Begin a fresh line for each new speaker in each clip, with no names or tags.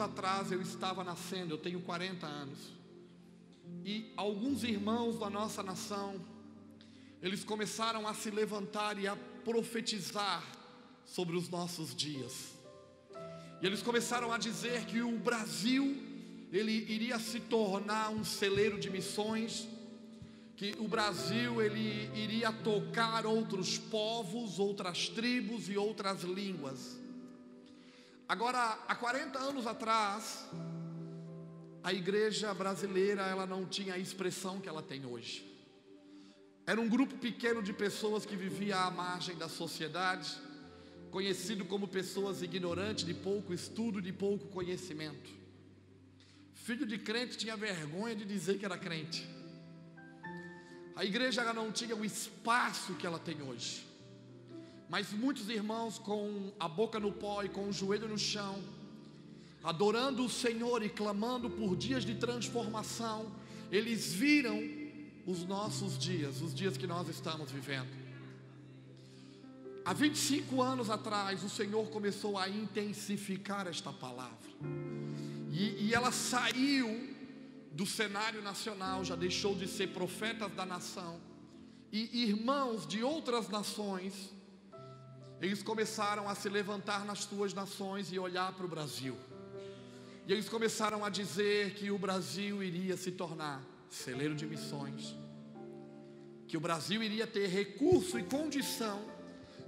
atrás eu estava nascendo, eu tenho 40 anos. E alguns irmãos da nossa nação, eles começaram a se levantar e a profetizar sobre os nossos dias. E eles começaram a dizer que o Brasil ele iria se tornar um celeiro de missões, que o Brasil ele iria tocar outros povos, outras tribos e outras línguas. Agora, há 40 anos atrás, a igreja brasileira ela não tinha a expressão que ela tem hoje. Era um grupo pequeno de pessoas que vivia à margem da sociedade, conhecido como pessoas ignorantes, de pouco estudo, de pouco conhecimento. Filho de crente tinha vergonha de dizer que era crente. A igreja não tinha o espaço que ela tem hoje. Mas muitos irmãos com a boca no pó e com o joelho no chão, adorando o Senhor e clamando por dias de transformação, eles viram os nossos dias, os dias que nós estamos vivendo. Há 25 anos atrás, o Senhor começou a intensificar esta palavra. E, e ela saiu do cenário nacional, já deixou de ser profetas da nação. E irmãos de outras nações, eles começaram a se levantar nas suas nações e olhar para o Brasil. E eles começaram a dizer que o Brasil iria se tornar celeiro de missões, que o Brasil iria ter recurso e condição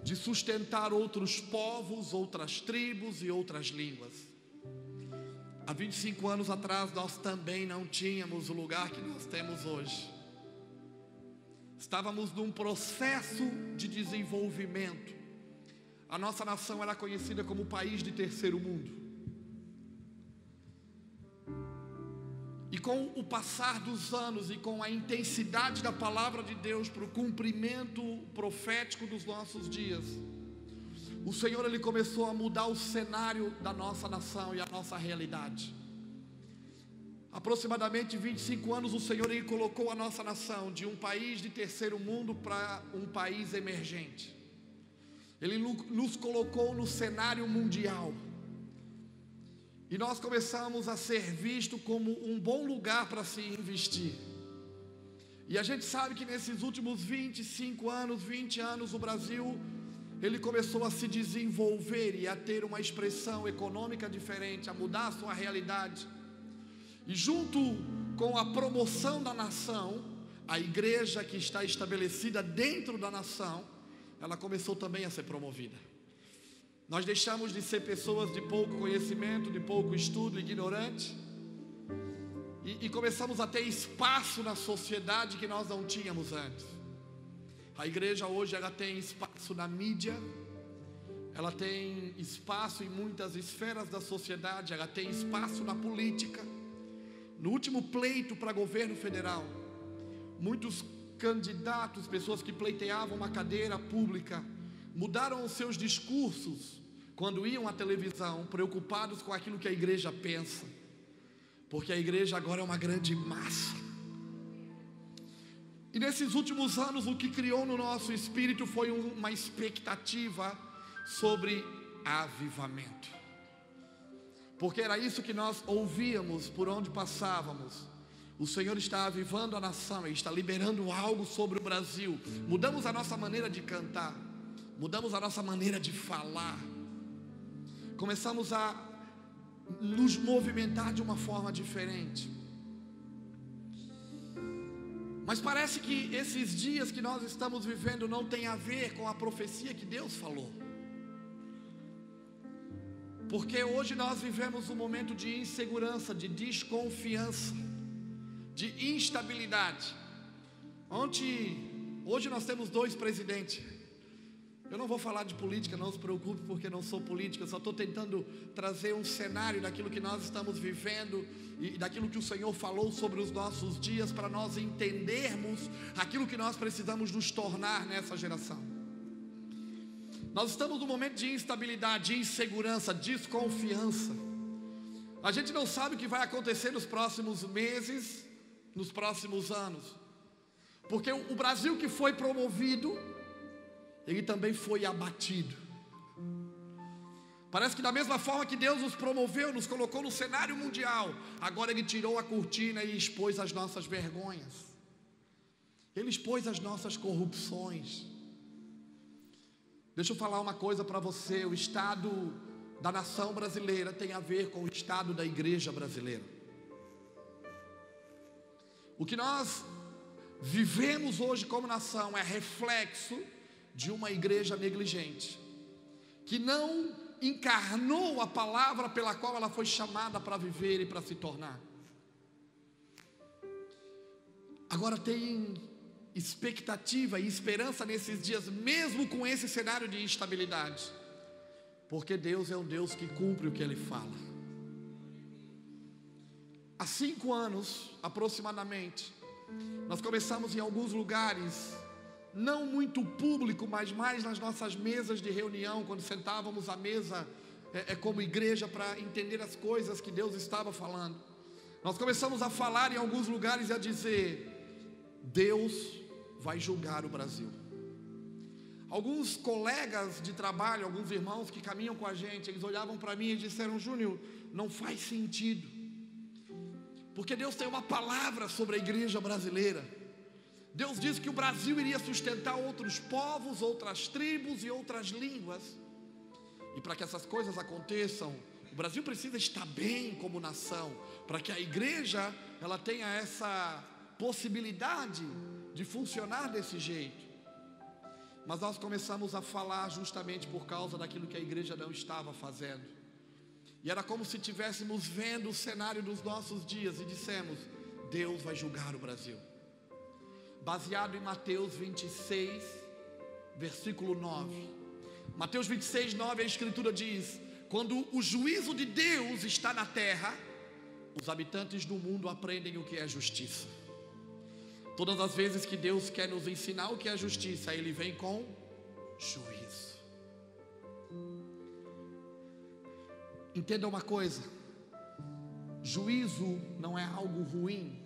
de sustentar outros povos, outras tribos e outras línguas. Há 25 anos atrás nós também não tínhamos o lugar que nós temos hoje. Estávamos num processo de desenvolvimento. A nossa nação era conhecida como país de terceiro mundo. E com o passar dos anos e com a intensidade da palavra de Deus para o cumprimento profético dos nossos dias, o Senhor ele começou a mudar o cenário da nossa nação e a nossa realidade. Aproximadamente 25 anos o Senhor ele colocou a nossa nação de um país de terceiro mundo para um país emergente. Ele nos colocou no cenário mundial. E nós começamos a ser visto como um bom lugar para se investir. E a gente sabe que nesses últimos 25 anos, 20 anos, o Brasil ele começou a se desenvolver e a ter uma expressão econômica diferente, a mudar a sua realidade. E junto com a promoção da nação, a igreja que está estabelecida dentro da nação, ela começou também a ser promovida. Nós deixamos de ser pessoas de pouco conhecimento, de pouco estudo, ignorante, e, e começamos a ter espaço na sociedade que nós não tínhamos antes. A igreja hoje ela tem espaço na mídia, ela tem espaço em muitas esferas da sociedade, ela tem espaço na política. No último pleito para governo federal, muitos candidatos, pessoas que pleiteavam uma cadeira pública, mudaram os seus discursos quando iam à televisão, preocupados com aquilo que a igreja pensa, porque a igreja agora é uma grande massa. E nesses últimos anos, o que criou no nosso espírito foi uma expectativa sobre avivamento. Porque era isso que nós ouvíamos por onde passávamos. O Senhor está avivando a nação, Ele está liberando algo sobre o Brasil. Mudamos a nossa maneira de cantar, mudamos a nossa maneira de falar. Começamos a nos movimentar de uma forma diferente. Mas parece que esses dias que nós estamos vivendo não tem a ver com a profecia que Deus falou. Porque hoje nós vivemos um momento de insegurança, de desconfiança, de instabilidade. Ontem, hoje nós temos dois presidentes. Eu não vou falar de política, não se preocupe, porque não sou política, só estou tentando trazer um cenário daquilo que nós estamos vivendo e daquilo que o Senhor falou sobre os nossos dias, para nós entendermos aquilo que nós precisamos nos tornar nessa geração. Nós estamos num momento de instabilidade, de insegurança, desconfiança. A gente não sabe o que vai acontecer nos próximos meses, nos próximos anos, porque o Brasil que foi promovido, ele também foi abatido. Parece que da mesma forma que Deus nos promoveu, nos colocou no cenário mundial, agora Ele tirou a cortina e expôs as nossas vergonhas. Ele expôs as nossas corrupções. Deixa eu falar uma coisa para você: o estado da nação brasileira tem a ver com o estado da igreja brasileira. O que nós vivemos hoje como nação é reflexo de uma igreja negligente, que não encarnou a palavra pela qual ela foi chamada para viver e para se tornar. Agora tem expectativa e esperança nesses dias, mesmo com esse cenário de instabilidade, porque Deus é um Deus que cumpre o que Ele fala. Há cinco anos aproximadamente, nós começamos em alguns lugares não muito público, mas mais nas nossas mesas de reunião, quando sentávamos à mesa é, é como igreja para entender as coisas que Deus estava falando. Nós começamos a falar em alguns lugares e a dizer: Deus vai julgar o Brasil. Alguns colegas de trabalho, alguns irmãos que caminham com a gente, eles olhavam para mim e disseram: Júnior, não faz sentido, porque Deus tem uma palavra sobre a igreja brasileira. Deus disse que o Brasil iria sustentar outros povos, outras tribos e outras línguas. E para que essas coisas aconteçam, o Brasil precisa estar bem como nação, para que a igreja ela tenha essa possibilidade de funcionar desse jeito. Mas nós começamos a falar justamente por causa daquilo que a igreja não estava fazendo. E era como se estivéssemos vendo o cenário dos nossos dias e dissemos: Deus vai julgar o Brasil baseado em Mateus 26, versículo 9. Mateus 26, 9, a Escritura diz: Quando o juízo de Deus está na terra, os habitantes do mundo aprendem o que é justiça. Todas as vezes que Deus quer nos ensinar o que é justiça, Ele vem com juízo. Entenda uma coisa: juízo não é algo ruim,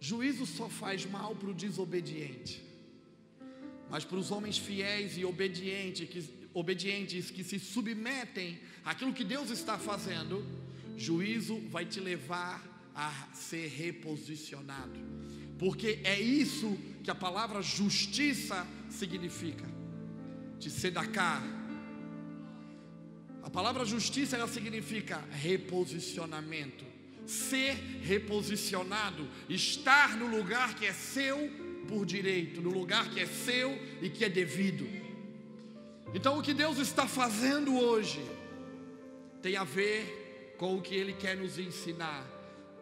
Juízo só faz mal para o desobediente, mas para os homens fiéis e obedientes que, obedientes que se submetem àquilo que Deus está fazendo, juízo vai te levar a ser reposicionado, porque é isso que a palavra justiça significa. De sedacar. A palavra justiça ela significa reposicionamento ser reposicionado, estar no lugar que é seu por direito, no lugar que é seu e que é devido. Então, o que Deus está fazendo hoje tem a ver com o que Ele quer nos ensinar.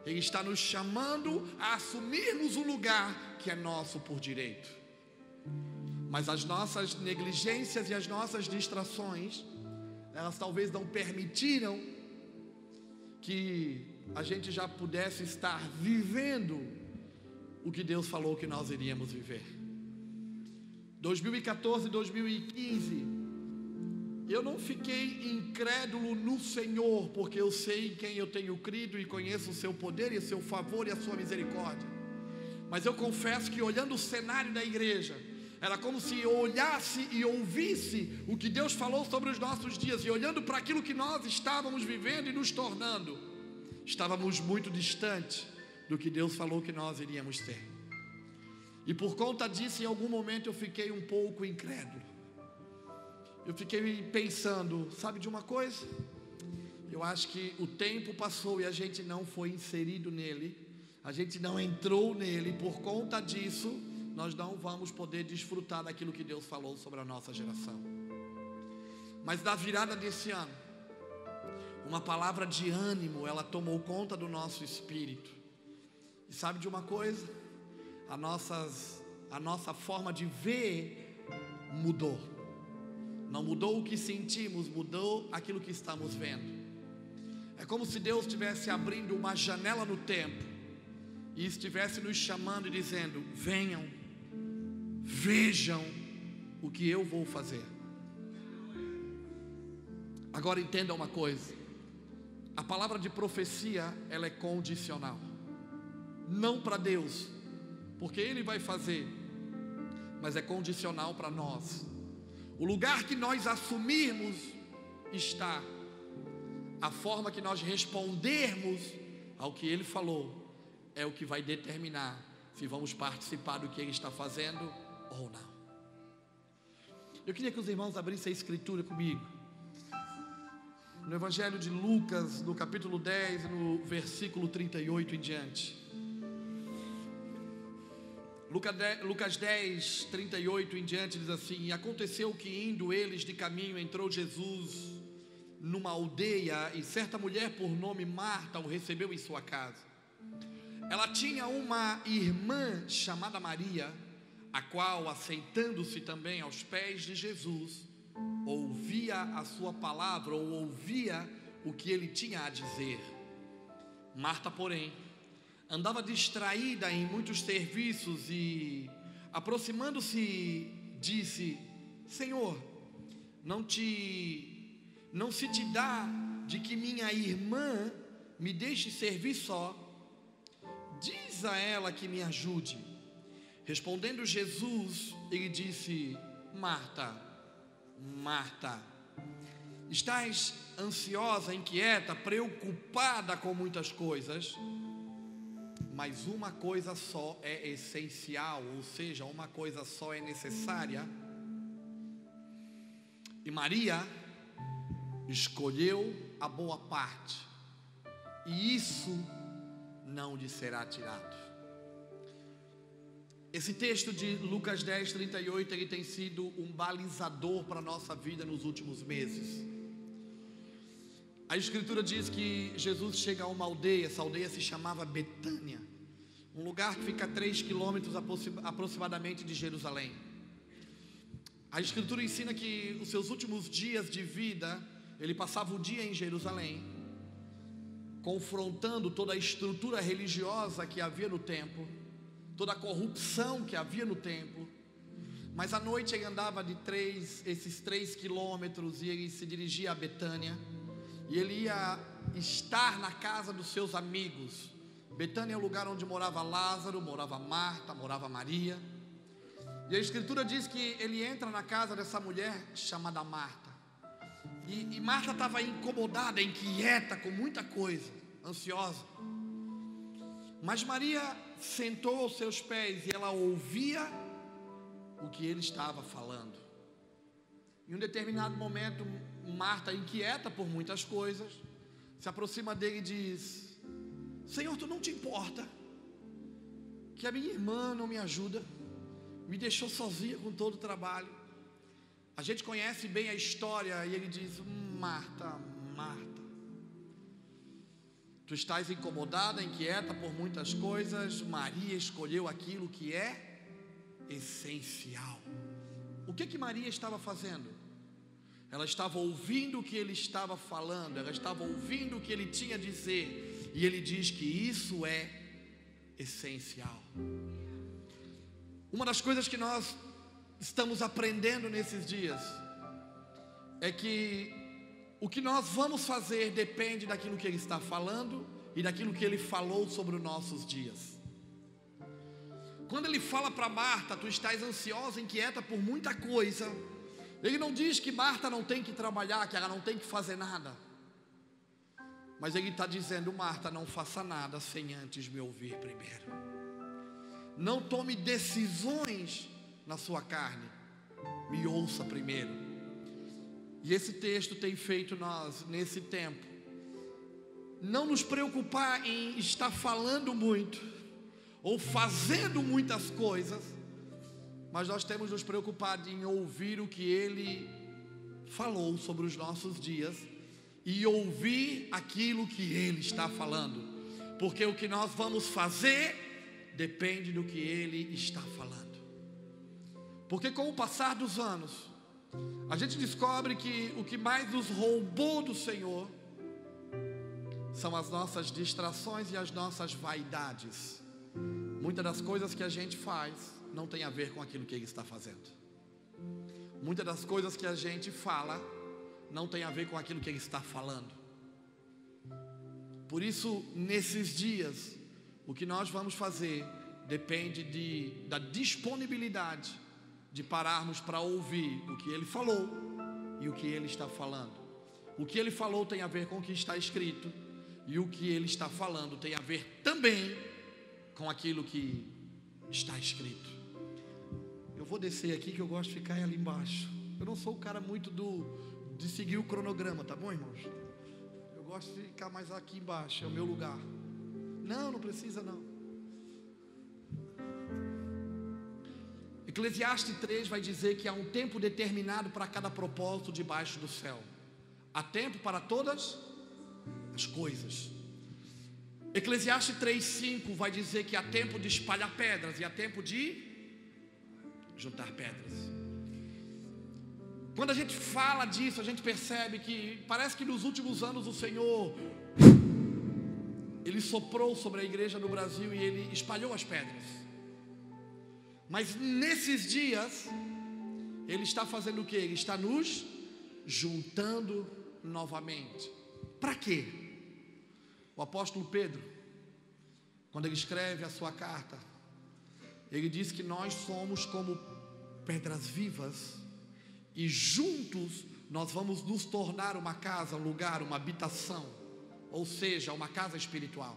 Ele está nos chamando a assumirmos o lugar que é nosso por direito. Mas as nossas negligências e as nossas distrações, elas talvez não permitiram que a gente já pudesse estar vivendo o que Deus falou que nós iríamos viver. 2014, 2015, eu não fiquei incrédulo no Senhor, porque eu sei em quem eu tenho crido e conheço o seu poder e o seu favor e a sua misericórdia. Mas eu confesso que olhando o cenário da igreja, era como se eu olhasse e ouvisse o que Deus falou sobre os nossos dias, e olhando para aquilo que nós estávamos vivendo e nos tornando, estávamos muito distantes do que Deus falou que nós iríamos ter. E por conta disso, em algum momento eu fiquei um pouco incrédulo. Eu fiquei pensando, sabe de uma coisa? Eu acho que o tempo passou e a gente não foi inserido nele, a gente não entrou nele, por conta disso, nós não vamos poder desfrutar daquilo que Deus falou sobre a nossa geração. Mas da virada desse ano, uma palavra de ânimo, ela tomou conta do nosso espírito. E sabe de uma coisa? A, nossas, a nossa forma de ver mudou. Não mudou o que sentimos, mudou aquilo que estamos vendo. É como se Deus estivesse abrindo uma janela no tempo e estivesse nos chamando e dizendo: venham, vejam o que eu vou fazer. Agora entenda uma coisa: a palavra de profecia, ela é condicional. Não para Deus, porque Ele vai fazer, mas é condicional para nós. O lugar que nós assumirmos está, a forma que nós respondermos ao que ele falou é o que vai determinar se vamos participar do que ele está fazendo ou não. Eu queria que os irmãos abrissem a escritura comigo. No Evangelho de Lucas, no capítulo 10, no versículo 38 em diante. Lucas 10, 38 em diante diz assim: aconteceu que indo eles de caminho, entrou Jesus numa aldeia, e certa mulher por nome Marta o recebeu em sua casa. Ela tinha uma irmã chamada Maria, a qual, aceitando-se também aos pés de Jesus, ouvia a sua palavra ou ouvia o que ele tinha a dizer. Marta, porém, andava distraída em muitos serviços e, aproximando-se, disse: Senhor, não te não se te dá de que minha irmã me deixe servir só. Diz a ela que me ajude. Respondendo Jesus, ele disse: Marta, Marta, estás ansiosa, inquieta, preocupada com muitas coisas mas uma coisa só é essencial, ou seja, uma coisa só é necessária. E Maria escolheu a boa parte, e isso não lhe será tirado. Esse texto de Lucas 10, 38, ele tem sido um balizador para a nossa vida nos últimos meses. A Escritura diz que Jesus chega a uma aldeia, essa aldeia se chamava Betânia, um lugar que fica a 3 quilômetros aproximadamente de Jerusalém. A Escritura ensina que os seus últimos dias de vida, ele passava o dia em Jerusalém, confrontando toda a estrutura religiosa que havia no templo, toda a corrupção que havia no templo. Mas à noite ele andava de três, esses três quilômetros e ele se dirigia a Betânia e ele ia estar na casa dos seus amigos. Betânia é o lugar onde morava Lázaro, morava Marta, morava Maria. E a Escritura diz que ele entra na casa dessa mulher chamada Marta. E, e Marta estava incomodada, inquieta com muita coisa, ansiosa. Mas Maria sentou aos seus pés e ela ouvia o que ele estava falando. Em um determinado momento, Marta, inquieta por muitas coisas, se aproxima dele e diz: Senhor, tu não te importa que a minha irmã não me ajuda, me deixou sozinha com todo o trabalho. A gente conhece bem a história e ele diz: Marta, tu estás incomodada, inquieta por muitas coisas. Maria escolheu aquilo que é essencial. O que que Maria estava fazendo? Ela estava ouvindo o que ele estava falando, ela estava ouvindo o que ele tinha a dizer, e ele diz que isso é essencial. Uma das coisas que nós estamos aprendendo nesses dias é que o que nós vamos fazer depende daquilo que ele está falando e daquilo que ele falou sobre os nossos dias. Quando ele fala para Marta, tu estás ansiosa, inquieta por muita coisa, ele não diz que Marta não tem que trabalhar, que ela não tem que fazer nada. Mas ele está dizendo, Marta, não faça nada sem antes me ouvir primeiro. Não tome decisões na sua carne. Me ouça primeiro. E esse texto tem feito nós, nesse tempo, não nos preocupar em estar falando muito, ou fazendo muitas coisas, mas nós temos nos preocupado em ouvir o que ele falou sobre os nossos dias e ouvir aquilo que ele está falando, porque o que nós vamos fazer depende do que ele está falando. Porque com o passar dos anos, a gente descobre que o que mais nos roubou do Senhor são as nossas distrações e as nossas vaidades. Muitas das coisas que a gente faz não tem a ver com aquilo que Ele está fazendo. Muitas das coisas que a gente fala não tem a ver com aquilo que Ele está falando. Por isso, nesses dias, o que nós vamos fazer depende de, da disponibilidade de pararmos para ouvir o que Ele falou e o que Ele está falando. O que ele falou tem a ver com o que está escrito, e o que ele está falando tem a ver também com aquilo que está escrito. Eu vou descer aqui que eu gosto de ficar ali embaixo. Eu não sou o cara muito do de seguir o cronograma, tá bom, irmãos? Eu gosto de ficar mais aqui embaixo, é o meu lugar. Não, não precisa não. Eclesiastes 3 vai dizer que há um tempo determinado para cada propósito debaixo do céu. Há tempo para todas as coisas. Eclesiastes 3:5 vai dizer que há tempo de espalhar pedras e há tempo de juntar pedras. Quando a gente fala disso, a gente percebe que parece que nos últimos anos o Senhor ele soprou sobre a igreja no Brasil e ele espalhou as pedras. Mas nesses dias ele está fazendo o que? Ele está nos juntando novamente. Para quê? O apóstolo Pedro, quando ele escreve a sua carta, ele diz que nós somos como pedras vivas e juntos nós vamos nos tornar uma casa, um lugar, uma habitação, ou seja, uma casa espiritual.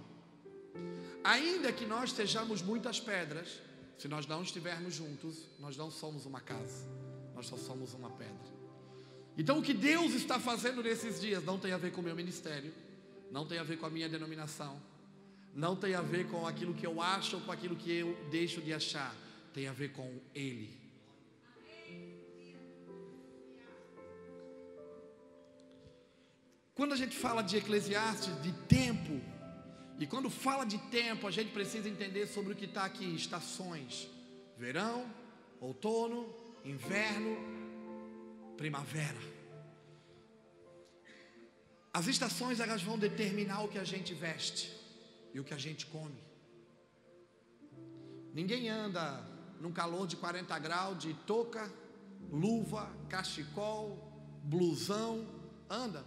Ainda que nós sejamos muitas pedras, se nós não estivermos juntos, nós não somos uma casa, nós só somos uma pedra. Então, o que Deus está fazendo nesses dias não tem a ver com o meu ministério, não tem a ver com a minha denominação, não tem a ver com aquilo que eu acho ou com aquilo que eu deixo de achar, tem a ver com Ele. Quando a gente fala de Eclesiastes, de tempo, e quando fala de tempo, a gente precisa entender sobre o que está aqui: estações, verão, outono, inverno, primavera. As estações elas vão determinar o que a gente veste e o que a gente come. Ninguém anda num calor de 40 graus de touca, luva, cachecol, blusão, anda.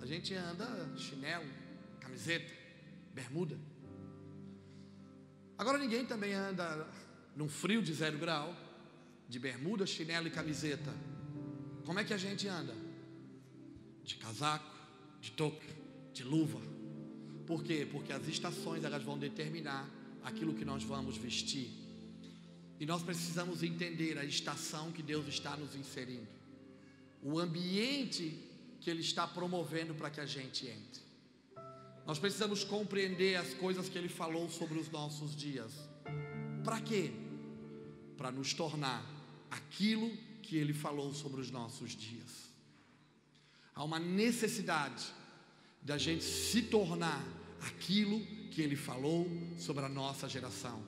A gente anda chinelo, camiseta, bermuda. Agora ninguém também anda num frio de zero grau, de bermuda, chinelo e camiseta. Como é que a gente anda? de casaco, de touca, de luva. Por quê? Porque as estações elas vão determinar aquilo que nós vamos vestir. E nós precisamos entender a estação que Deus está nos inserindo. O ambiente que Ele está promovendo para que a gente entre. Nós precisamos compreender as coisas que Ele falou sobre os nossos dias. Para quê? Para nos tornar aquilo que Ele falou sobre os nossos dias. Há uma necessidade da gente se tornar aquilo que ele falou sobre a nossa geração.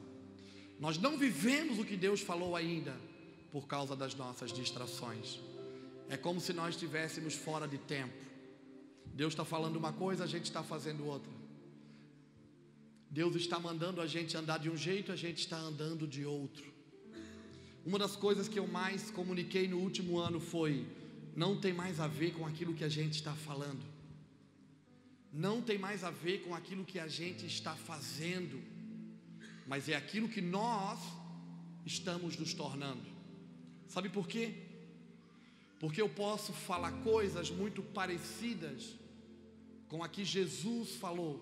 Nós não vivemos o que Deus falou ainda por causa das nossas distrações. É como se nós estivéssemos fora de tempo. Deus está falando uma coisa, a gente está fazendo outra. Deus está mandando a gente andar de um jeito, a gente está andando de outro. Uma das coisas que eu mais comuniquei no último ano foi: não tem mais a ver com aquilo que a gente está falando, não tem mais a ver com aquilo que a gente está fazendo, mas é aquilo que nós estamos nos tornando. Sabe por quê? Porque eu posso falar coisas muito parecidas com a que Jesus falou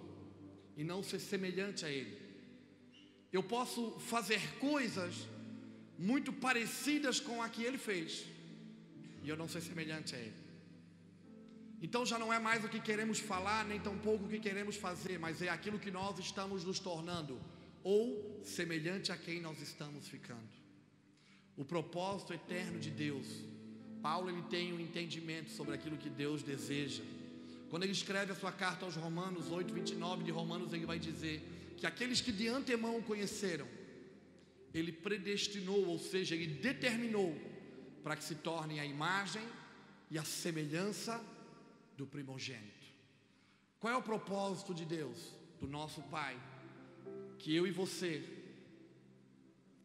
e não ser semelhante a Ele. Eu posso fazer coisas muito parecidas com a que Ele fez e eu não sou semelhante a Ele. Então já não é mais o que queremos falar, nem tampouco o que queremos fazer, mas é aquilo que nós estamos nos tornando, ou semelhante a quem nós estamos ficando. O propósito eterno de Deus. Paulo ele tem um entendimento sobre aquilo que Deus deseja. Quando ele escreve a sua carta aos Romanos 8, 29 de Romanos, ele vai dizer que aqueles que de antemão conheceram, ele predestinou, ou seja, ele determinou para que se tornem a imagem e a semelhança do primogênito. Qual é o propósito de Deus, do nosso Pai? Que eu e você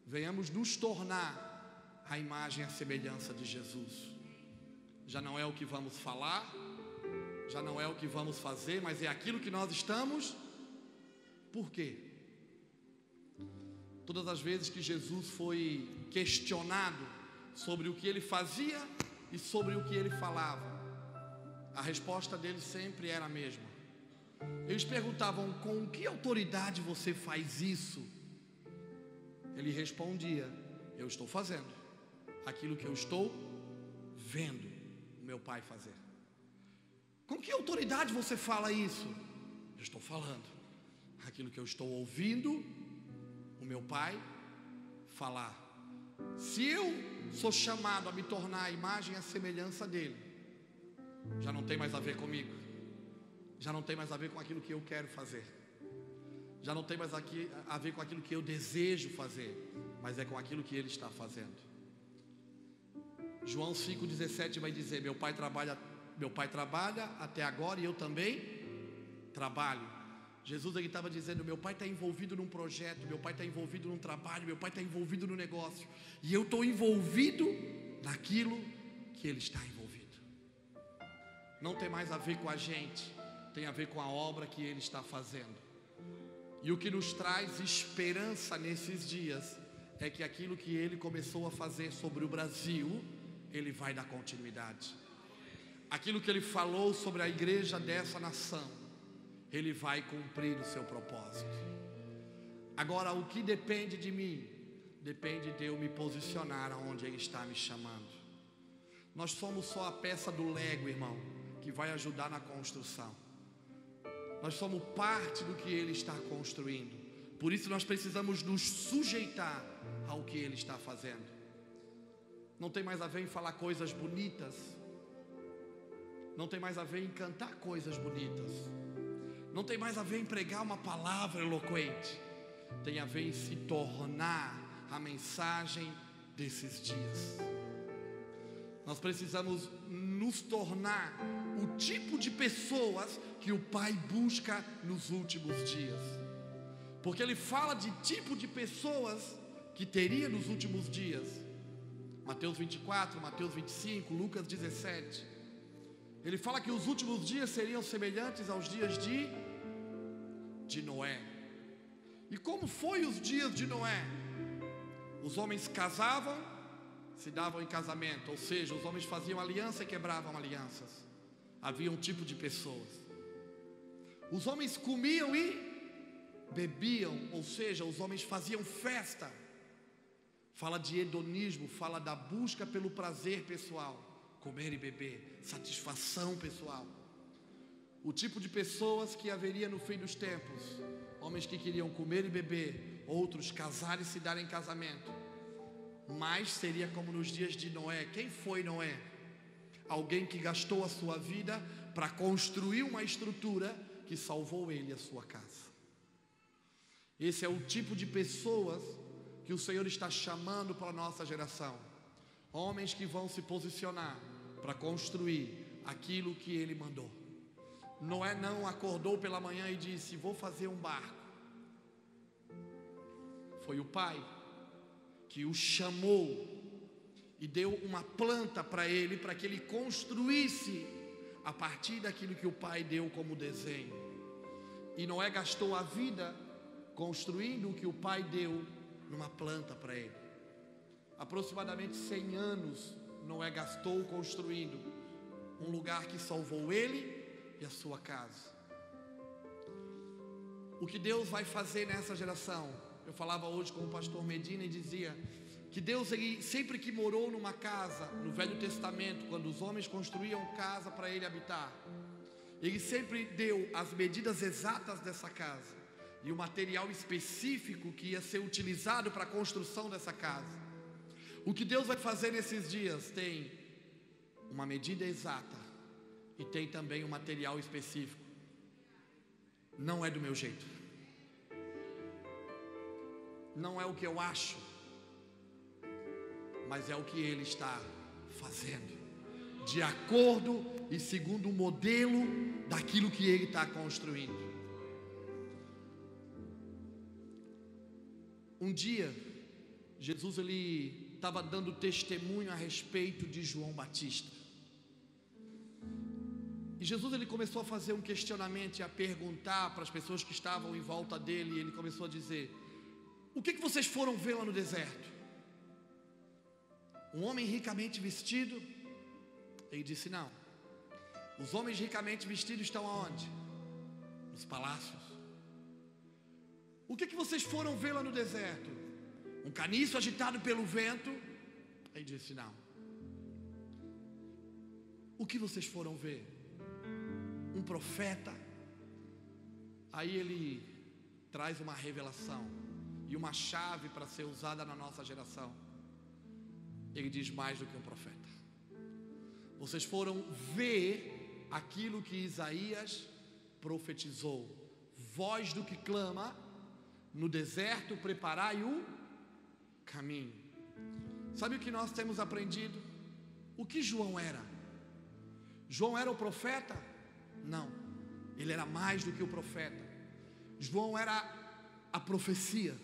venhamos nos tornar a imagem e a semelhança de Jesus. Já não é o que vamos falar, já não é o que vamos fazer, mas é aquilo que nós estamos. Por quê? Todas as vezes que Jesus foi questionado sobre o que ele fazia e sobre o que ele falava. a resposta deles sempre era a mesma. Eles perguntavam: com que autoridade você faz isso? Ele respondia: Eu estou fazendo aquilo que eu estou vendo o meu pai fazer. Com que autoridade você fala isso? Eu estou falando aquilo que eu estou ouvindo o meu pai falar. Se eu sou chamado a me tornar a imagem e a semelhança dele, já não tem mais a ver comigo, já não tem mais a ver com aquilo que eu quero fazer, já não tem mais aqui a ver com aquilo que eu desejo fazer, mas é com aquilo que ele está fazendo. João 5,17 vai dizer: Meu pai trabalha, meu pai trabalha até agora e eu também trabalho. Jesus ele estava dizendo: Meu pai está envolvido num projeto, meu pai está envolvido num trabalho, meu pai está envolvido no negócio, e eu estou envolvido naquilo que ele está envolvido. Não tem mais a ver com a gente, tem a ver com a obra que ele está fazendo. E o que nos traz esperança nesses dias é que aquilo que ele começou a fazer sobre o Brasil, ele vai dar continuidade. Aquilo que ele falou sobre a igreja dessa nação, ele vai cumprir o seu propósito. Agora, o que depende de mim, depende de eu me posicionar aonde ele está me chamando. Nós somos só a peça do Lego, irmão, que vai ajudar na construção. Nós somos parte do que ele está construindo. Por isso nós precisamos nos sujeitar ao que ele está fazendo. Não tem mais a ver em falar coisas bonitas. Não tem mais a ver em cantar coisas bonitas. Não tem mais a ver em pregar uma palavra eloquente. Tem a ver em se tornar a mensagem desses dias. Nós precisamos nos tornar o tipo de pessoas que o Pai busca nos últimos dias. Porque ele fala de tipo de pessoas que teria nos últimos dias. Mateus 24, Mateus 25, Lucas 17. Ele fala que os últimos dias seriam semelhantes aos dias de, de Noé. E como foi os dias de Noé? Os homens casavam, se davam em casamento, ou seja, os homens faziam aliança e quebravam alianças. Havia um tipo de pessoas. Os homens comiam e bebiam, ou seja, os homens faziam festa fala de hedonismo, fala da busca pelo prazer pessoal, comer e beber, satisfação pessoal. O tipo de pessoas que haveria no fim dos tempos: homens que queriam comer e beber, outros casar e se dar em casamento. Mas seria como nos dias de Noé. Quem foi Noé? Alguém que gastou a sua vida para construir uma estrutura que salvou ele a sua casa. Esse é o tipo de pessoas que o Senhor está chamando para a nossa geração. Homens que vão se posicionar para construir aquilo que Ele mandou. Noé não acordou pela manhã e disse: Vou fazer um barco. Foi o pai que o chamou e deu uma planta para ele, para que ele construísse a partir daquilo que o pai deu como desenho. E Noé gastou a vida construindo o que o pai deu numa planta para ele. Aproximadamente 100 anos Noé gastou construindo um lugar que salvou ele e a sua casa. O que Deus vai fazer nessa geração? Eu falava hoje com o pastor Medina e dizia que Deus ele sempre que morou numa casa no Velho Testamento, quando os homens construíam casa para ele habitar, ele sempre deu as medidas exatas dessa casa e o material específico que ia ser utilizado para a construção dessa casa. O que Deus vai fazer nesses dias tem uma medida exata e tem também um material específico. Não é do meu jeito. Não é o que eu acho, mas é o que ele está fazendo, de acordo e segundo o modelo daquilo que ele está construindo. Um dia, Jesus ele estava dando testemunho a respeito de João Batista. E Jesus ele começou a fazer um questionamento e a perguntar para as pessoas que estavam em volta dele, e ele começou a dizer: O que, que vocês foram ver lá no deserto? Um homem ricamente vestido? Ele disse: Não. Os homens ricamente vestidos estão aonde? Nos palácios. O que, que vocês foram ver lá no deserto? Um caniço agitado pelo vento? Ele disse: Não. O que vocês foram ver? Um profeta? Aí ele traz uma revelação e uma chave para ser usada na nossa geração. Ele diz mais do que um profeta. Vocês foram ver aquilo que Isaías profetizou. Voz do que clama, no deserto preparai o caminho. Sabe o que nós temos aprendido? O que João era? João era o profeta? Não, ele era mais do que o profeta. João era a profecia.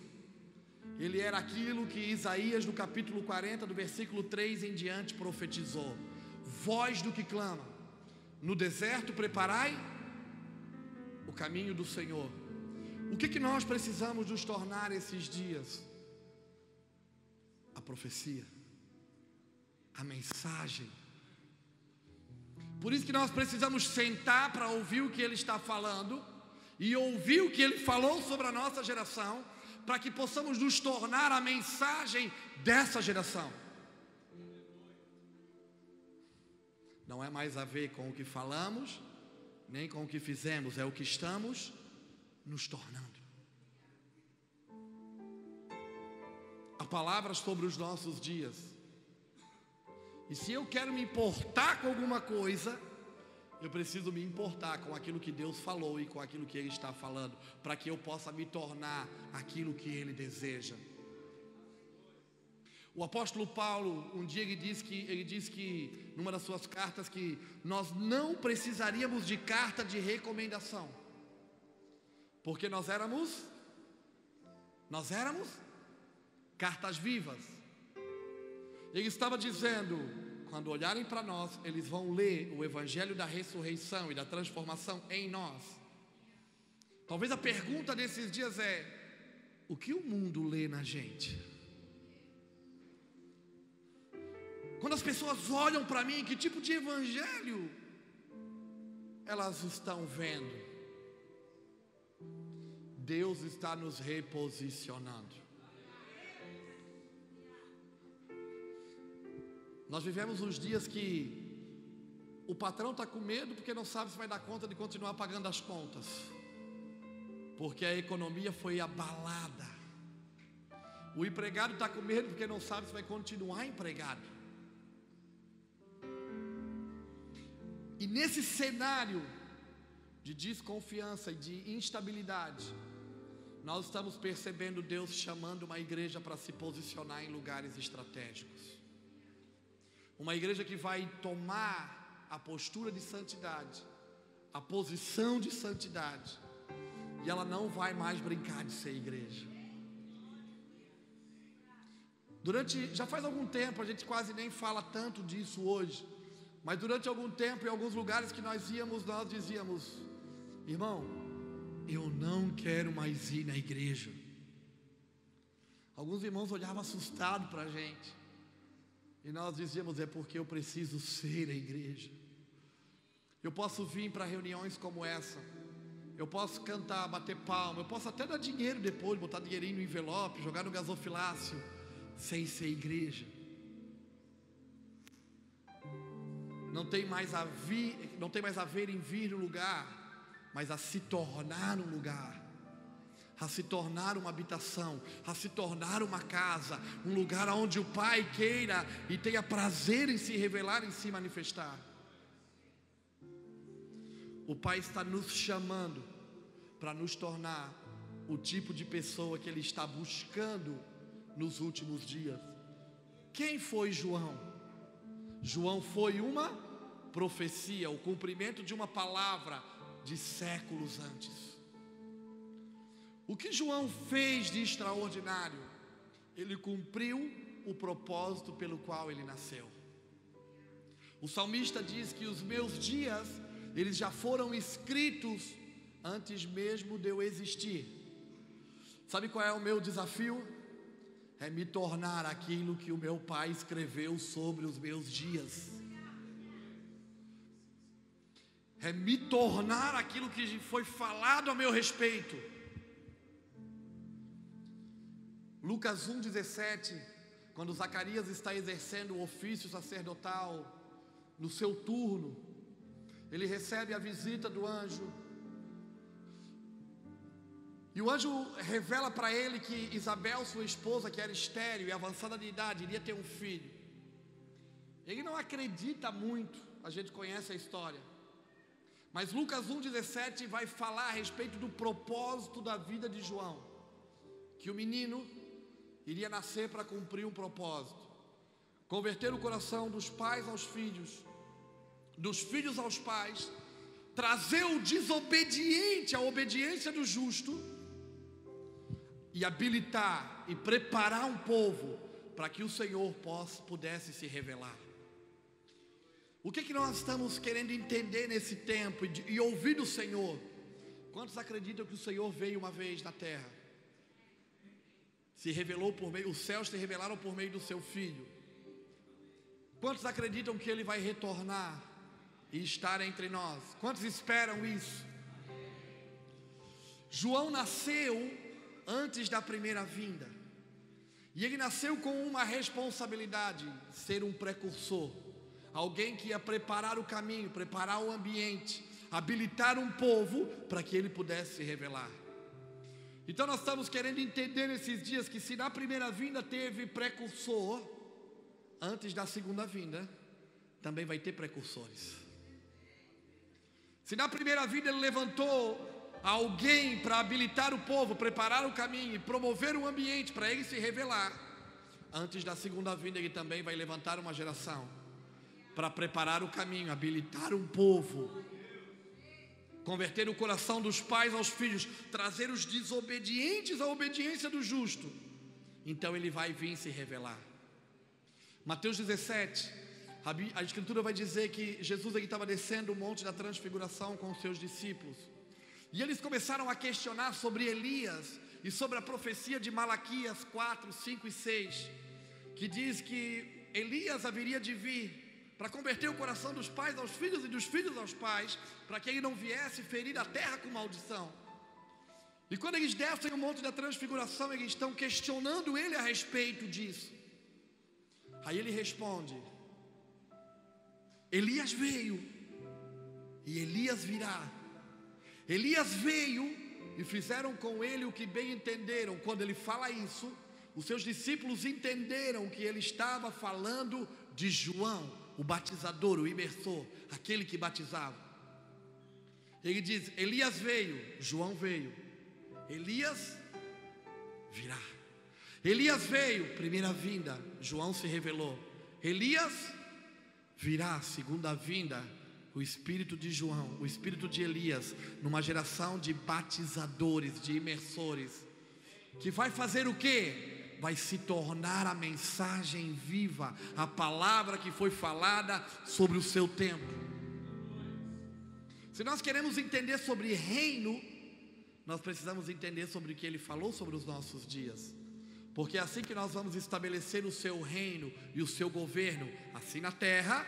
Ele era aquilo que Isaías, no capítulo 40, do versículo 3 em diante, profetizou: Voz do que clama, no deserto preparai o caminho do Senhor. O que, que nós precisamos nos tornar esses dias? A profecia, a mensagem. Por isso que nós precisamos sentar para ouvir o que Ele está falando e ouvir o que Ele falou sobre a nossa geração para que possamos nos tornar a mensagem dessa geração. Não é mais a ver com o que falamos, nem com o que fizemos, é o que estamos nos tornando. Palavra sobre os nossos dias. E se eu quero me importar com alguma coisa, eu preciso me importar com aquilo que Deus falou e com aquilo que Ele está falando, para que eu possa me tornar aquilo que Ele deseja. O apóstolo Paulo, um dia ele diz que ele diz que numa das suas cartas que nós não precisaríamos de carta de recomendação. Porque nós éramos nós éramos cartas vivas. Ele estava dizendo: quando olharem para nós, eles vão ler o evangelho da ressurreição e da transformação em nós. Talvez a pergunta desses dias é: o que o mundo lê na gente? Quando as pessoas olham para mim, que tipo de evangelho elas estão vendo? Deus está nos reposicionando. Nós vivemos uns dias que o patrão está com medo porque não sabe se vai dar conta de continuar pagando as contas, porque a economia foi abalada. O empregado está com medo porque não sabe se vai continuar empregado. E nesse cenário de desconfiança e de instabilidade, nós estamos percebendo Deus chamando uma igreja para se posicionar em lugares estratégicos. Uma igreja que vai tomar a postura de santidade, a posição de santidade, e ela não vai mais brincar de ser igreja. Durante, já faz algum tempo, a gente quase nem fala tanto disso hoje, mas durante algum tempo, em alguns lugares que nós íamos, nós dizíamos: irmão, eu não quero mais ir na igreja. Alguns irmãos olhavam assustados para a gente. E nós dizíamos: é porque eu preciso ser a igreja. Eu posso vir para reuniões como essa. Eu posso cantar, bater palma. Eu posso até dar dinheiro depois, botar dinheirinho no envelope, jogar no gasofilácio, sem ser igreja. Não tem mais a vir, não tem mais a ver em vir no lugar, mas a se tornar um lugar a se tornar uma habitação, a se tornar uma casa, um lugar onde o Pai queira e tenha prazer em se revelar e se manifestar. O Pai está nos chamando para nos tornar o tipo de pessoa que Ele está buscando nos últimos dias. Quem foi João? João foi uma profecia, o cumprimento de uma palavra de séculos antes. O que João fez de extraordinário? Ele cumpriu o propósito pelo qual ele nasceu. O salmista diz que os meus dias, eles já foram escritos antes mesmo de eu existir. Sabe qual é o meu desafio? É me tornar aquilo que o meu pai escreveu sobre os meus dias. é me tornar aquilo que foi falado a meu respeito. Lucas 1,17, quando Zacarias está exercendo o ofício sacerdotal, no seu turno, ele recebe a visita do anjo, e o anjo revela para ele que Isabel, sua esposa, que era estéril e avançada de idade, iria ter um filho. Ele não acredita muito, a gente conhece a história. Mas Lucas 1,17 vai falar a respeito do propósito da vida de João. Que o menino iria nascer para cumprir um propósito, converter o coração dos pais aos filhos, dos filhos aos pais, trazer o desobediente à obediência do justo e habilitar e preparar um povo para que o Senhor possa, pudesse se revelar. O que, que nós estamos querendo entender nesse tempo e, e ouvir do Senhor? Quantos acreditam que o Senhor veio uma vez na terra? Se revelou por meio, os céus se revelaram por meio do seu filho. Quantos acreditam que ele vai retornar e estar entre nós? Quantos esperam isso? João nasceu antes da primeira vinda. E ele nasceu com uma responsabilidade: ser um precursor alguém que ia preparar o caminho, preparar o ambiente, habilitar um povo para que ele pudesse se revelar. Então nós estamos querendo entender nesses dias que se na primeira vinda teve precursor, antes da segunda vinda também vai ter precursores. Se na primeira vinda ele levantou alguém para habilitar o povo, preparar o caminho e promover o ambiente para ele se revelar, antes da segunda vinda ele também vai levantar uma geração para preparar o caminho, habilitar um povo, converter o coração dos pais aos filhos, trazer os desobedientes à obediência do justo. Então ele vai vir se revelar. Mateus 17, a Escritura vai dizer que Jesus estava descendo o monte da transfiguração com os seus discípulos. E eles começaram a questionar sobre Elias e sobre a profecia de Malaquias 4, 5 e 6, que diz que Elias haveria de vir para converter o coração dos pais aos filhos e dos filhos aos pais, para que ele não viesse ferir a terra com maldição. E quando eles descem o monte da transfiguração, eles estão questionando ele a respeito disso. Aí ele responde: Elias veio, e Elias virá. Elias veio e fizeram com ele o que bem entenderam. Quando ele fala isso, os seus discípulos entenderam que ele estava falando de João, o batizador, o imersor, aquele que batizava. Ele diz: Elias veio, João veio, Elias virá. Elias veio, primeira vinda, João se revelou. Elias virá, segunda vinda, o espírito de João, o espírito de Elias, numa geração de batizadores, de imersores, que vai fazer o que? Vai se tornar a mensagem viva, a palavra que foi falada sobre o seu tempo. Se nós queremos entender sobre reino, nós precisamos entender sobre o que ele falou sobre os nossos dias. Porque é assim que nós vamos estabelecer o seu reino e o seu governo, assim na terra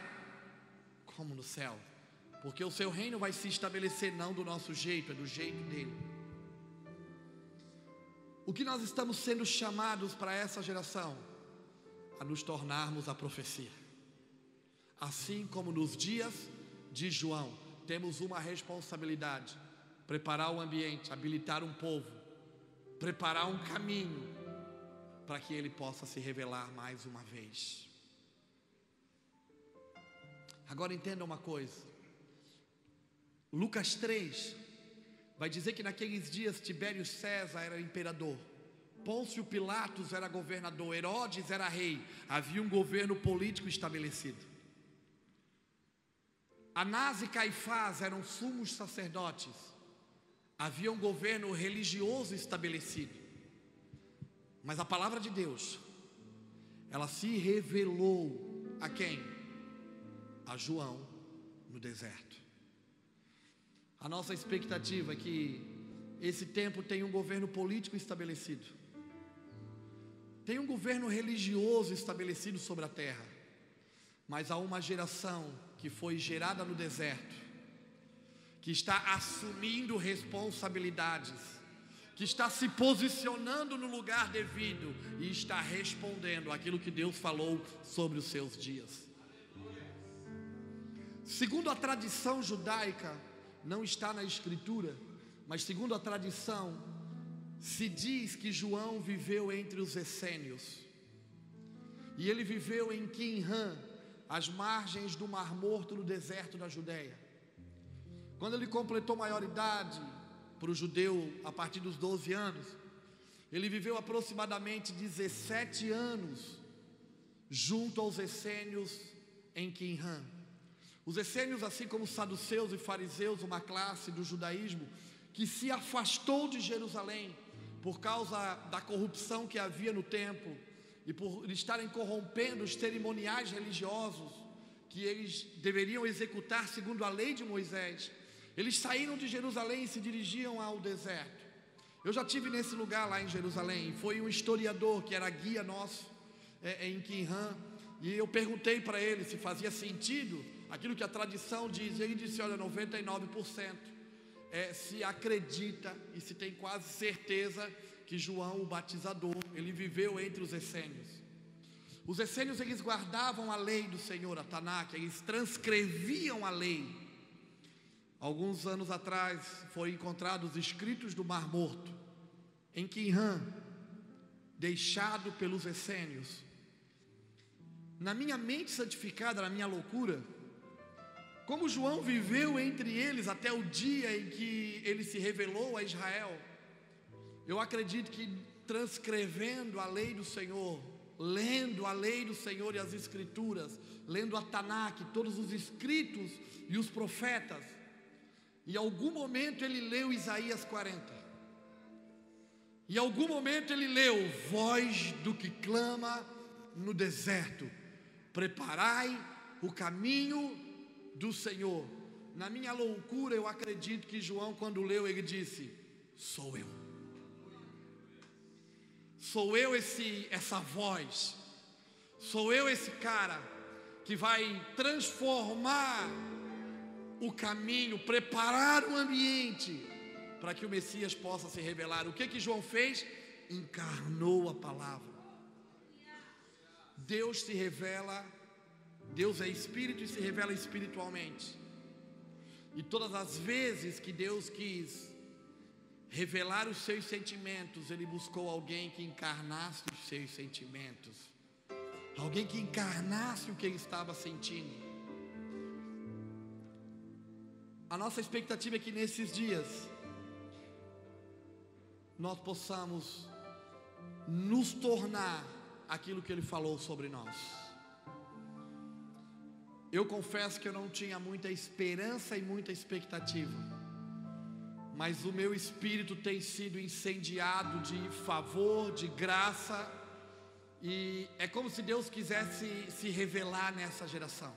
como no céu. Porque o seu reino vai se estabelecer não do nosso jeito, é do jeito dele. O que nós estamos sendo chamados para essa geração? A nos tornarmos a profecia. Assim como nos dias de João, temos uma responsabilidade: preparar o ambiente, habilitar um povo, preparar um caminho para que ele possa se revelar mais uma vez. Agora entenda uma coisa. Lucas 3, vai dizer que naqueles dias Tibério César era imperador, Pôncio Pilatos era governador, Herodes era rei, havia um governo político estabelecido. Anás e Caifás eram sumos sacerdotes, havia um governo religioso estabelecido. Mas a palavra de Deus, ela se revelou a quem? A João no deserto. A nossa expectativa é que esse tempo tenha um governo político estabelecido, tem um governo religioso estabelecido sobre a terra, mas há uma geração que foi gerada no deserto, que está assumindo responsabilidades, que está se posicionando no lugar devido e está respondendo aquilo que Deus falou sobre os seus dias. Segundo a tradição judaica, não está na escritura, mas segundo a tradição, se diz que João viveu entre os essênios. E ele viveu em Qinran, às margens do Mar Morto no deserto da Judéia. Quando ele completou maioridade para o judeu a partir dos 12 anos, ele viveu aproximadamente 17 anos junto aos essênios em Qinran. Os essênios, assim como os saduceus e fariseus, uma classe do judaísmo que se afastou de Jerusalém por causa da corrupção que havia no templo e por estarem corrompendo os cerimoniais religiosos que eles deveriam executar segundo a lei de Moisés, eles saíram de Jerusalém e se dirigiam ao deserto. Eu já tive nesse lugar lá em Jerusalém, foi um historiador que era guia nosso é, é em Qinran, e eu perguntei para ele se fazia sentido aquilo que a tradição diz, ele disse: olha, 99% é, se acredita e se tem quase certeza que João, o batizador, ele viveu entre os essênios. Os essênios eles guardavam a lei do Senhor, a Tanakh, eles transcreviam a lei. Alguns anos atrás foram encontrados os escritos do Mar Morto, em Qinran, deixado pelos essênios. Na minha mente santificada, na minha loucura, como João viveu entre eles até o dia em que ele se revelou a Israel, eu acredito que transcrevendo a lei do Senhor, lendo a lei do Senhor e as Escrituras, lendo a Tanakh, todos os escritos e os profetas, em algum momento ele leu Isaías 40. Em algum momento ele leu: Voz do que clama no deserto, preparai o caminho do Senhor. Na minha loucura, eu acredito que João, quando leu, ele disse: Sou eu. Sou eu esse essa voz. Sou eu esse cara que vai transformar o caminho, preparar o ambiente para que o Messias possa se revelar. O que que João fez? Encarnou a palavra. Deus se revela, Deus é espírito e se revela espiritualmente. E todas as vezes que Deus quis revelar os seus sentimentos, ele buscou alguém que encarnasse os seus sentimentos, alguém que encarnasse o que ele estava sentindo. A nossa expectativa é que nesses dias nós possamos nos tornar aquilo que ele falou sobre nós. Eu confesso que eu não tinha muita esperança e muita expectativa mas o meu espírito tem sido incendiado de favor, de graça, e é como se Deus quisesse se revelar nessa geração.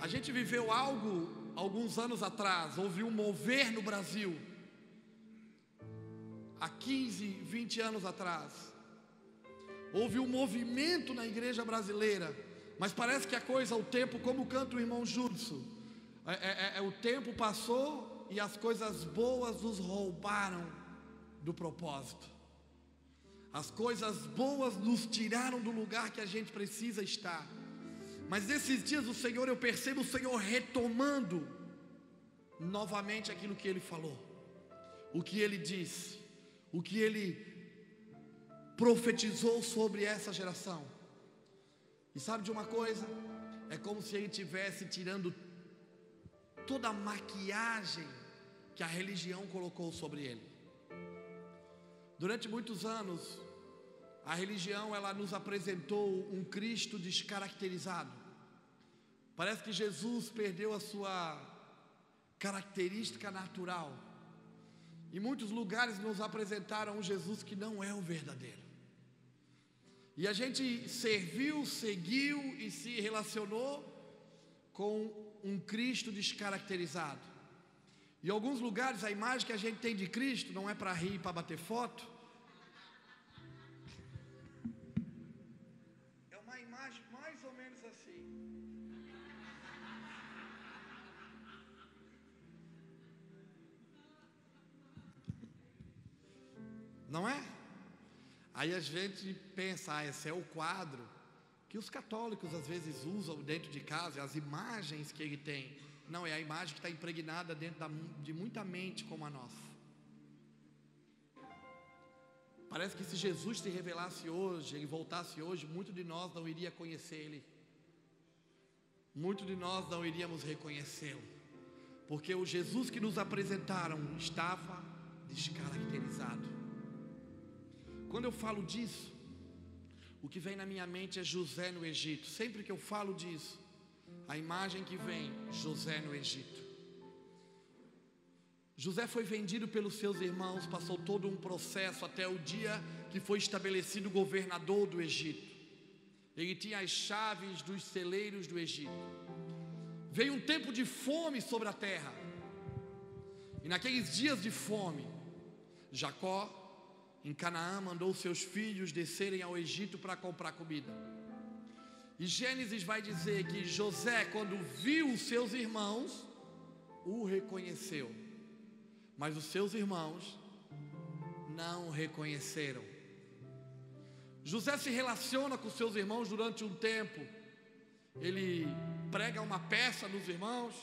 A gente viveu algo alguns anos atrás, houve um mover no Brasil, há 15, 20 anos atrás, houve um movimento na igreja brasileira, mas parece que a coisa, o tempo, como canta o irmão Judson, é, é, é, o tempo passou e as coisas boas nos roubaram do propósito. As coisas boas nos tiraram do lugar que a gente precisa estar. Mas nesses dias o Senhor, eu percebo o Senhor retomando novamente aquilo que Ele falou, o que Ele disse, o que Ele profetizou sobre essa geração. E sabe de uma coisa? É como se Ele estivesse tirando toda a maquiagem que a religião colocou sobre ele. Durante muitos anos, a religião ela nos apresentou um Cristo descaracterizado. Parece que Jesus perdeu a sua característica natural. Em muitos lugares nos apresentaram um Jesus que não é o verdadeiro. E a gente serviu, seguiu e se relacionou com um Cristo descaracterizado. Em alguns lugares a imagem que a gente tem de Cristo não é para rir, para bater foto. É uma imagem mais ou menos assim. Não é? Aí a gente pensa, ah, esse é o quadro que os católicos às vezes usam dentro de casa, as imagens que ele tem. Não, é a imagem que está impregnada dentro da, de muita mente como a nossa. Parece que se Jesus se revelasse hoje, ele voltasse hoje, muito de nós não iria conhecer ele. Muito de nós não iríamos reconhecê-lo. Porque o Jesus que nos apresentaram estava descaracterizado. Quando eu falo disso, o que vem na minha mente é José no Egito. Sempre que eu falo disso, a imagem que vem, José no Egito. José foi vendido pelos seus irmãos, passou todo um processo até o dia que foi estabelecido governador do Egito. Ele tinha as chaves dos celeiros do Egito. Veio um tempo de fome sobre a terra. E naqueles dias de fome, Jacó, em Canaã, mandou seus filhos descerem ao Egito para comprar comida. E Gênesis vai dizer que José, quando viu os seus irmãos, o reconheceu, mas os seus irmãos não o reconheceram. José se relaciona com seus irmãos durante um tempo, ele prega uma peça nos irmãos,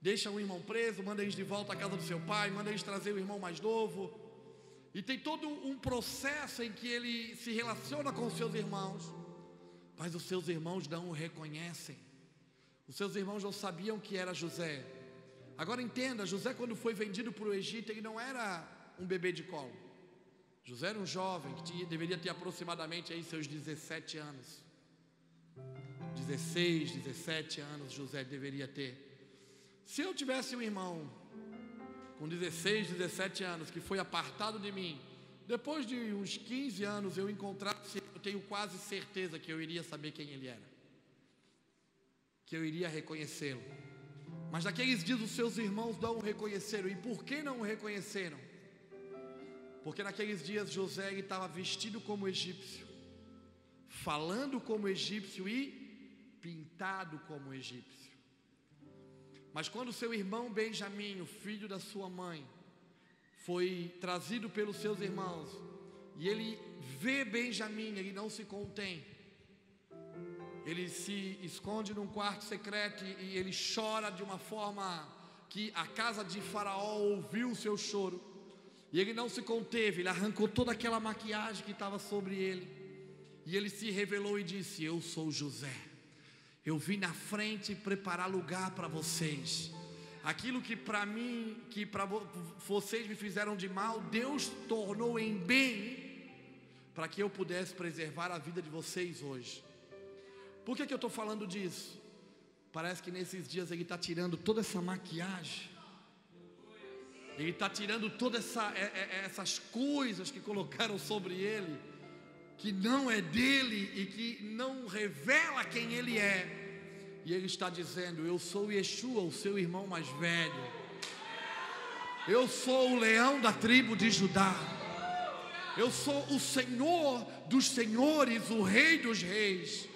deixa um irmão preso, manda eles de volta à casa do seu pai, manda eles trazer o irmão mais novo, e tem todo um processo em que ele se relaciona com seus irmãos mas os seus irmãos não o reconhecem. Os seus irmãos não sabiam que era José. Agora entenda: José, quando foi vendido para o Egito, ele não era um bebê de colo. José era um jovem que tinha, deveria ter aproximadamente aí seus 17 anos. 16, 17 anos José deveria ter. Se eu tivesse um irmão com 16, 17 anos que foi apartado de mim, depois de uns 15 anos eu encontrasse tenho quase certeza que eu iria saber quem ele era, que eu iria reconhecê-lo. Mas naqueles dias os seus irmãos não o reconheceram. E por que não o reconheceram? Porque naqueles dias José estava vestido como egípcio, falando como egípcio e pintado como egípcio. Mas quando seu irmão Benjamim, o filho da sua mãe, foi trazido pelos seus irmãos, e ele vê Benjamim, ele não se contém. Ele se esconde num quarto secreto e ele chora de uma forma que a casa de Faraó ouviu o seu choro. E ele não se conteve, ele arrancou toda aquela maquiagem que estava sobre ele. E ele se revelou e disse: Eu sou José. Eu vim na frente preparar lugar para vocês. Aquilo que para mim, que para vocês me fizeram de mal, Deus tornou em bem para que eu pudesse preservar a vida de vocês hoje. Por que, que eu estou falando disso? Parece que nesses dias ele está tirando toda essa maquiagem, ele está tirando todas essa, é, é, essas coisas que colocaram sobre ele, que não é dele e que não revela quem ele é. E ele está dizendo: Eu sou Yeshua, o seu irmão mais velho. Eu sou o leão da tribo de Judá. Eu sou o Senhor dos senhores, o Rei dos reis.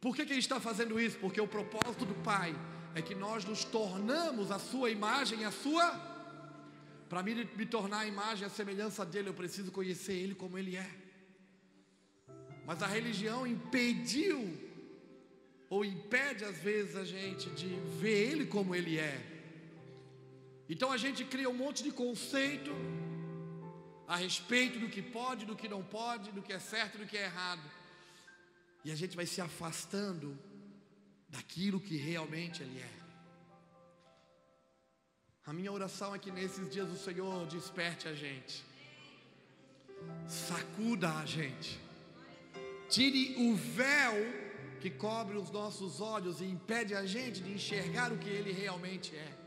Por que, que ele está fazendo isso? Porque o propósito do Pai é que nós nos tornamos a sua imagem, a sua. Para mim me tornar a imagem, a semelhança dele, eu preciso conhecer ele como ele é. Mas a religião impediu, ou impede às vezes a gente de ver ele como ele é. Então a gente cria um monte de conceito a respeito do que pode, do que não pode, do que é certo e do que é errado. E a gente vai se afastando daquilo que realmente Ele é. A minha oração é que nesses dias o Senhor desperte a gente, sacuda a gente, tire o véu que cobre os nossos olhos e impede a gente de enxergar o que Ele realmente é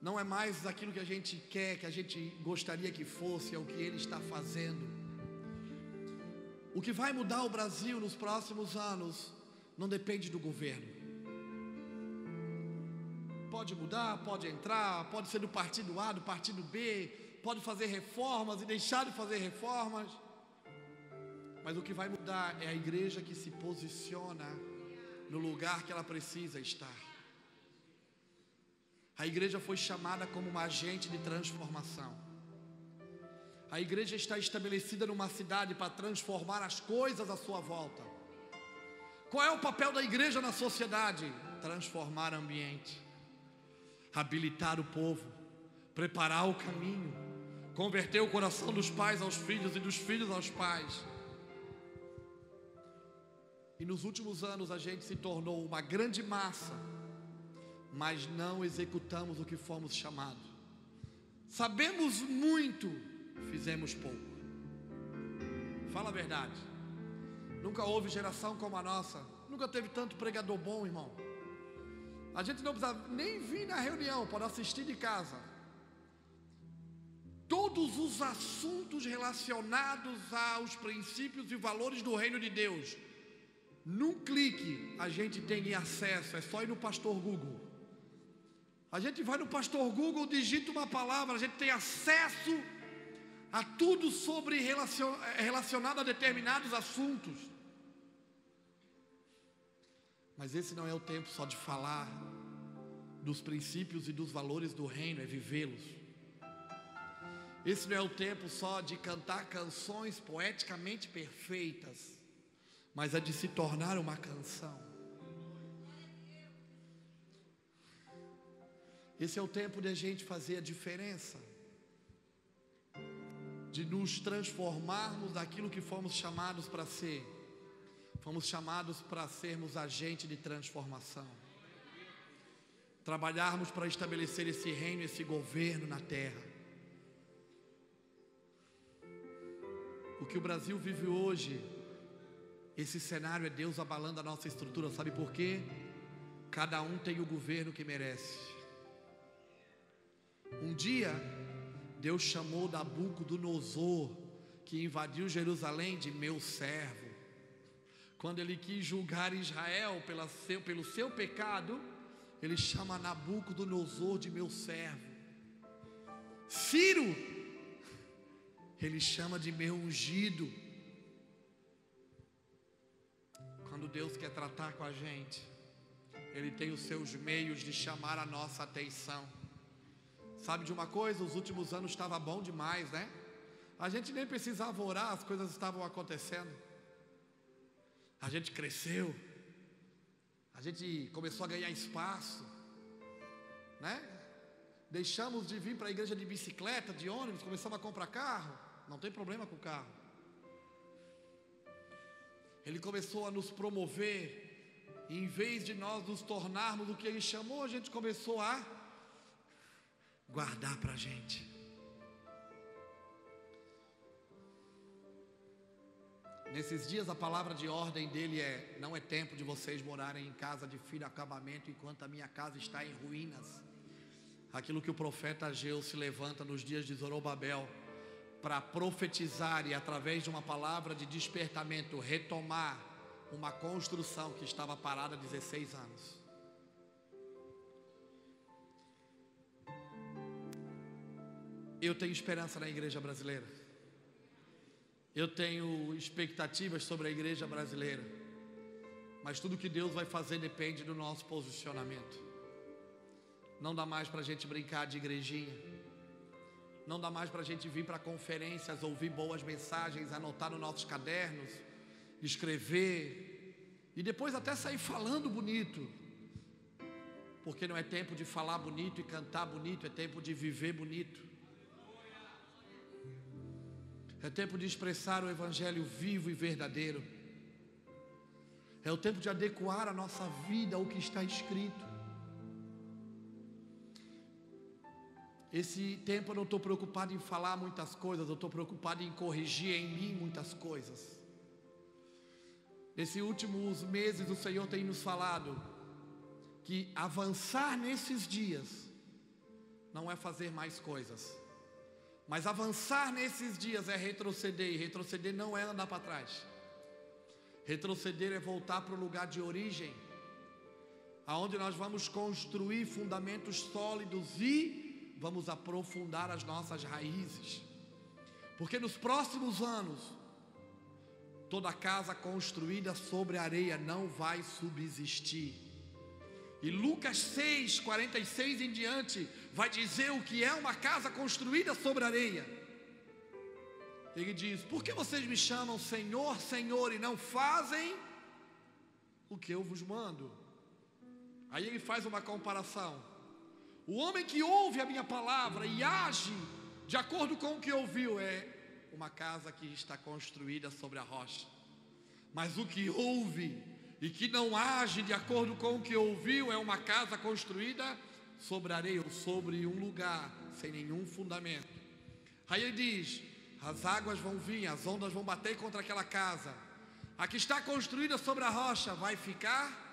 não é mais aquilo que a gente quer, que a gente gostaria que fosse, é o que Ele está fazendo. O que vai mudar o Brasil nos próximos anos não depende do governo. Pode mudar, pode entrar, pode ser do partido A, do partido B, pode fazer reformas e deixar de fazer reformas. Mas o que vai mudar é a igreja que se posiciona no lugar que ela precisa estar. A igreja foi chamada como uma agente de transformação. A igreja está estabelecida numa cidade para transformar as coisas à sua volta. Qual é o papel da igreja na sociedade? Transformar ambiente, habilitar o povo, preparar o caminho, converter o coração dos pais aos filhos e dos filhos aos pais. E nos últimos anos a gente se tornou uma grande massa, mas não executamos o que fomos chamados. Sabemos muito, fizemos pouco. Fala a verdade. Nunca houve geração como a nossa. Nunca teve tanto pregador bom, irmão. A gente não precisa nem vir na reunião, pode assistir de casa. Todos os assuntos relacionados aos princípios e valores do reino de Deus, num clique a gente tem acesso, é só ir no pastor Google. A gente vai no pastor Google, digita uma palavra, a gente tem acesso a tudo sobre relacionado a determinados assuntos. Mas esse não é o tempo só de falar dos princípios e dos valores do reino, é vivê-los. Esse não é o tempo só de cantar canções poeticamente perfeitas, mas é de se tornar uma canção. Esse é o tempo de a gente fazer a diferença, de nos transformarmos daquilo que fomos chamados para ser. Fomos chamados para sermos agente de transformação. Trabalharmos para estabelecer esse reino, esse governo na terra. O que o Brasil vive hoje, esse cenário é Deus abalando a nossa estrutura, sabe por quê? Cada um tem o governo que merece. Um dia, Deus chamou Nabucodonosor, que invadiu Jerusalém, de meu servo quando ele quis julgar Israel pela seu, pelo seu pecado, ele chama Nabucodonosor de meu servo. Ciro, ele chama de meu ungido. Quando Deus quer tratar com a gente, Ele tem os seus meios de chamar a nossa atenção. Sabe de uma coisa? Os últimos anos estava bom demais, né? A gente nem precisava orar, as coisas estavam acontecendo a gente cresceu, a gente começou a ganhar espaço, né? Deixamos de vir para a igreja de bicicleta, de ônibus, começamos a comprar carro, não tem problema com o carro. Ele começou a nos promover, e em vez de nós nos tornarmos o que ele chamou, a gente começou a guardar para a gente. Nesses dias a palavra de ordem dele é: não é tempo de vocês morarem em casa de filho acabamento enquanto a minha casa está em ruínas. Aquilo que o profeta Ageu se levanta nos dias de Zorobabel para profetizar e através de uma palavra de despertamento retomar uma construção que estava parada há 16 anos. Eu tenho esperança na igreja brasileira. Eu tenho expectativas sobre a igreja brasileira, mas tudo que Deus vai fazer depende do nosso posicionamento. Não dá mais para a gente brincar de igrejinha, não dá mais para a gente vir para conferências, ouvir boas mensagens, anotar nos nossos cadernos, escrever e depois até sair falando bonito, porque não é tempo de falar bonito e cantar bonito, é tempo de viver bonito. É tempo de expressar o Evangelho vivo e verdadeiro. É o tempo de adequar a nossa vida ao que está escrito. Esse tempo eu não estou preocupado em falar muitas coisas, eu estou preocupado em corrigir em mim muitas coisas. Nesses últimos meses o Senhor tem nos falado que avançar nesses dias não é fazer mais coisas, mas avançar nesses dias é retroceder, e retroceder não é andar para trás. Retroceder é voltar para o lugar de origem, aonde nós vamos construir fundamentos sólidos e vamos aprofundar as nossas raízes. Porque nos próximos anos, toda casa construída sobre areia não vai subsistir. E Lucas 6, 46 em diante, vai dizer o que é uma casa construída sobre areia. Ele diz: Por que vocês me chamam Senhor, Senhor e não fazem o que eu vos mando? Aí ele faz uma comparação. O homem que ouve a minha palavra e age de acordo com o que ouviu é uma casa que está construída sobre a rocha. Mas o que ouve e que não age de acordo com o que ouviu é uma casa construída sobre areia ou sobre um lugar sem nenhum fundamento. Aí ele diz: as águas vão vir, as ondas vão bater contra aquela casa. A que está construída sobre a rocha vai ficar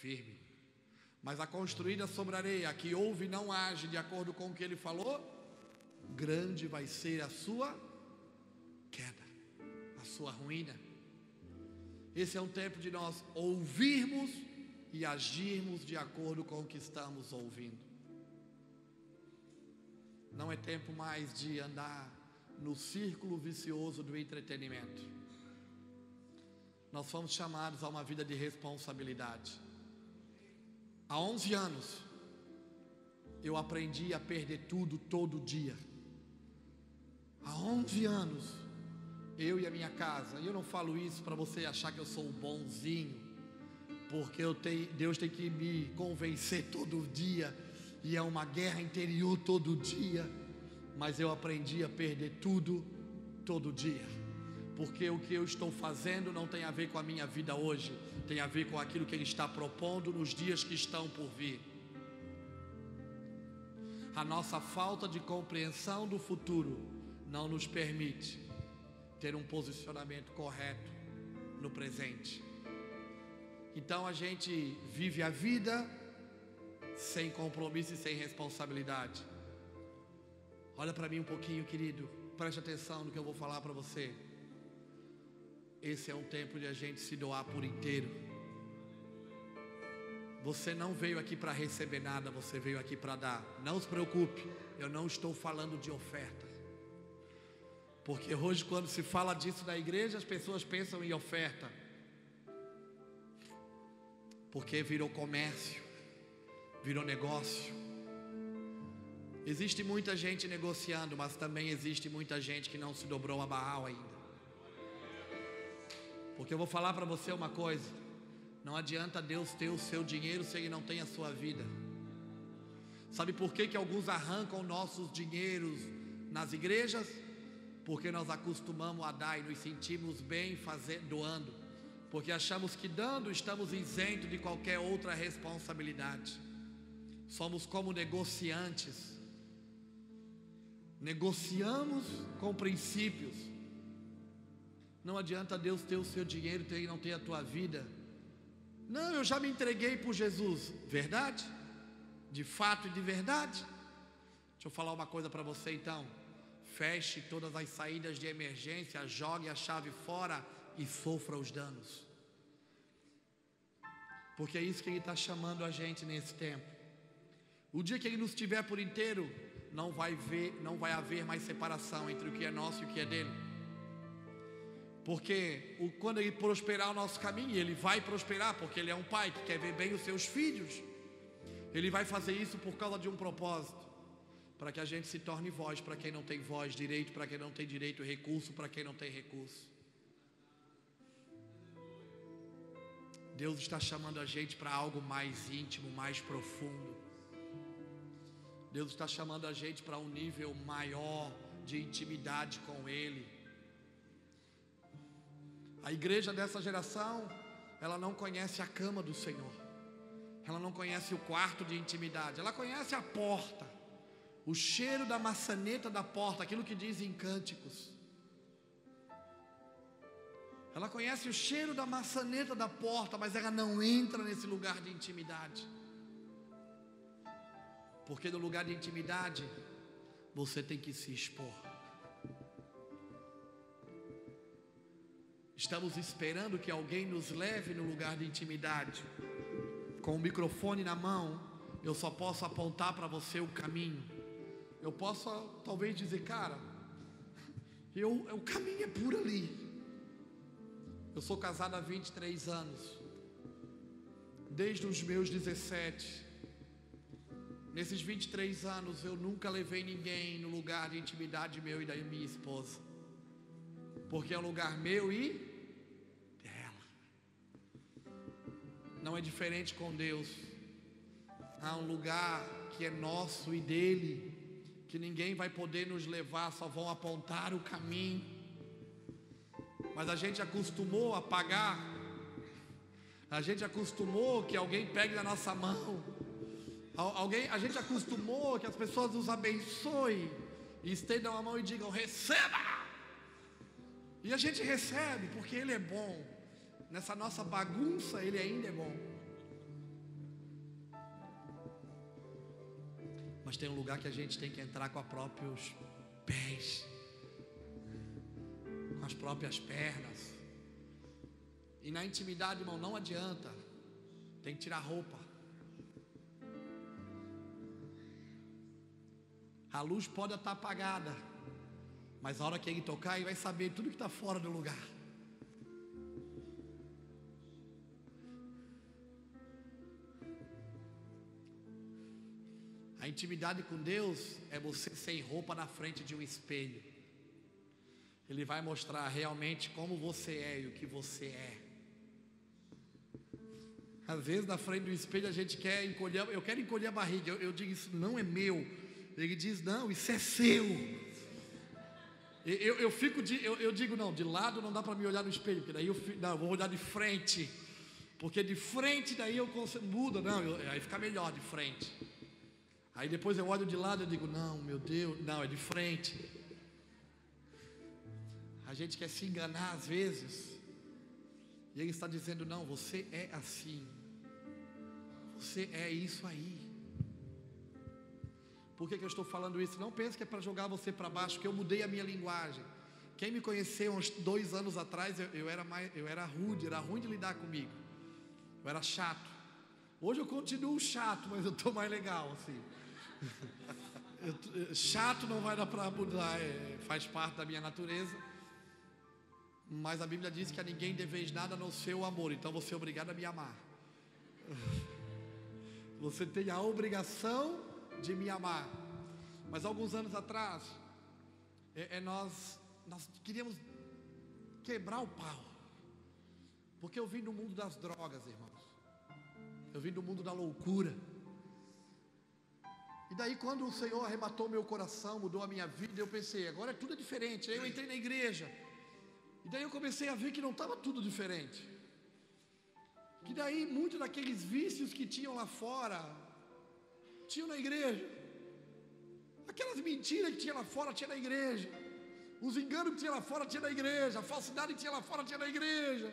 firme. Mas a construída sobre a areia, a que ouve e não age de acordo com o que ele falou, grande vai ser a sua queda, a sua ruína. Esse é um tempo de nós ouvirmos e agirmos de acordo com o que estamos ouvindo. Não é tempo mais de andar no círculo vicioso do entretenimento. Nós fomos chamados a uma vida de responsabilidade. Há 11 anos, eu aprendi a perder tudo todo dia. Há 11 anos, eu e a minha casa, e eu não falo isso para você achar que eu sou bonzinho, porque eu tenho, Deus tem que me convencer todo dia, e é uma guerra interior todo dia, mas eu aprendi a perder tudo todo dia, porque o que eu estou fazendo não tem a ver com a minha vida hoje, tem a ver com aquilo que Ele está propondo nos dias que estão por vir. A nossa falta de compreensão do futuro não nos permite ter um posicionamento correto no presente. Então a gente vive a vida sem compromisso e sem responsabilidade. Olha para mim um pouquinho, querido. Preste atenção no que eu vou falar para você. Esse é um tempo de a gente se doar por inteiro. Você não veio aqui para receber nada, você veio aqui para dar. Não se preocupe, eu não estou falando de oferta. Porque hoje, quando se fala disso na igreja, as pessoas pensam em oferta. Porque virou comércio, virou negócio. Existe muita gente negociando, mas também existe muita gente que não se dobrou a Baal ainda. Porque eu vou falar para você uma coisa: não adianta Deus ter o seu dinheiro se Ele não tem a sua vida. Sabe por que, que alguns arrancam nossos dinheiros nas igrejas? Porque nós acostumamos a dar e nos sentimos bem fazer, doando. Porque achamos que dando estamos isentos de qualquer outra responsabilidade. Somos como negociantes. Negociamos com princípios não adianta Deus ter o seu dinheiro e não ter a tua vida. Não, eu já me entreguei por Jesus. Verdade? De fato e de verdade? Deixa eu falar uma coisa para você então. Feche todas as saídas de emergência, jogue a chave fora e sofra os danos. Porque é isso que Ele está chamando a gente nesse tempo. O dia que Ele nos tiver por inteiro, não vai ver, não vai haver mais separação entre o que é nosso e o que é dele. Porque o, quando ele prosperar o nosso caminho, ele vai prosperar, porque ele é um pai que quer ver bem os seus filhos. Ele vai fazer isso por causa de um propósito, para que a gente se torne voz para quem não tem voz, direito para quem não tem direito, recurso para quem não tem recurso. Deus está chamando a gente para algo mais íntimo, mais profundo. Deus está chamando a gente para um nível maior de intimidade com Ele. A igreja dessa geração, ela não conhece a cama do Senhor. Ela não conhece o quarto de intimidade. Ela conhece a porta. O cheiro da maçaneta da porta, aquilo que diz em cânticos. Ela conhece o cheiro da maçaneta da porta, mas ela não entra nesse lugar de intimidade. Porque no lugar de intimidade, você tem que se expor. Estamos esperando que alguém nos leve no lugar de intimidade. Com o microfone na mão, eu só posso apontar para você o caminho. Eu posso talvez dizer, cara, eu, o caminho é por ali. Eu sou casado há 23 anos. desde os meus 17. Nesses 23 anos eu nunca levei ninguém no lugar de intimidade meu e da minha esposa. Porque é um lugar meu e dela. Não é diferente com Deus. Há um lugar que é nosso e dele, que ninguém vai poder nos levar, só vão apontar o caminho. Mas a gente acostumou a pagar a gente acostumou que alguém pegue na nossa mão. Alguém, a gente acostumou que as pessoas nos abençoem e estendam a mão e digam: receba! E a gente recebe porque Ele é bom. Nessa nossa bagunça, Ele ainda é bom. Mas tem um lugar que a gente tem que entrar com os próprios pés, com as próprias pernas. E na intimidade, irmão, não adianta. Tem que tirar roupa. A luz pode estar apagada, mas a hora que ele tocar, ele vai saber tudo que está fora do lugar. A intimidade com Deus é você sem roupa na frente de um espelho. Ele vai mostrar realmente como você é e o que você é. Às vezes na frente do espelho a gente quer encolher, eu quero encolher a barriga. Eu, eu digo, isso não é meu. Ele diz, não, isso é seu. Eu, eu fico de, eu, eu, digo, não, de lado não dá para me olhar no espelho, porque daí eu, não, eu vou olhar de frente. Porque de frente daí eu consigo, muda, não, eu, aí fica melhor de frente. Aí depois eu olho de lado e digo, não, meu Deus, não, é de frente. A gente quer se enganar às vezes. E ele está dizendo: não, você é assim. Você é isso aí. Por que, que eu estou falando isso? Não pense que é para jogar você para baixo, que eu mudei a minha linguagem. Quem me conheceu uns dois anos atrás, eu, eu, era mais, eu era rude, era ruim de lidar comigo. Eu era chato. Hoje eu continuo chato, mas eu estou mais legal, assim. Eu, chato não vai dar para mudar, é, faz parte da minha natureza. Mas a Bíblia diz que a ninguém deveis nada no seu amor, então você é obrigado a me amar. Você tem a obrigação de me amar. Mas alguns anos atrás, é, é nós, nós queríamos quebrar o pau. Porque eu vim do mundo das drogas, irmãos. Eu vim do mundo da loucura. E daí, quando o Senhor arrebatou meu coração, mudou a minha vida, eu pensei, agora tudo é diferente. Aí eu entrei na igreja. E daí eu comecei a ver que não estava tudo diferente. Que daí muitos daqueles vícios que tinham lá fora, tinham na igreja. Aquelas mentiras que tinha lá fora, tinha na igreja. Os enganos que tinha lá fora, tinha na igreja. A falsidade que tinha lá fora, tinha na igreja.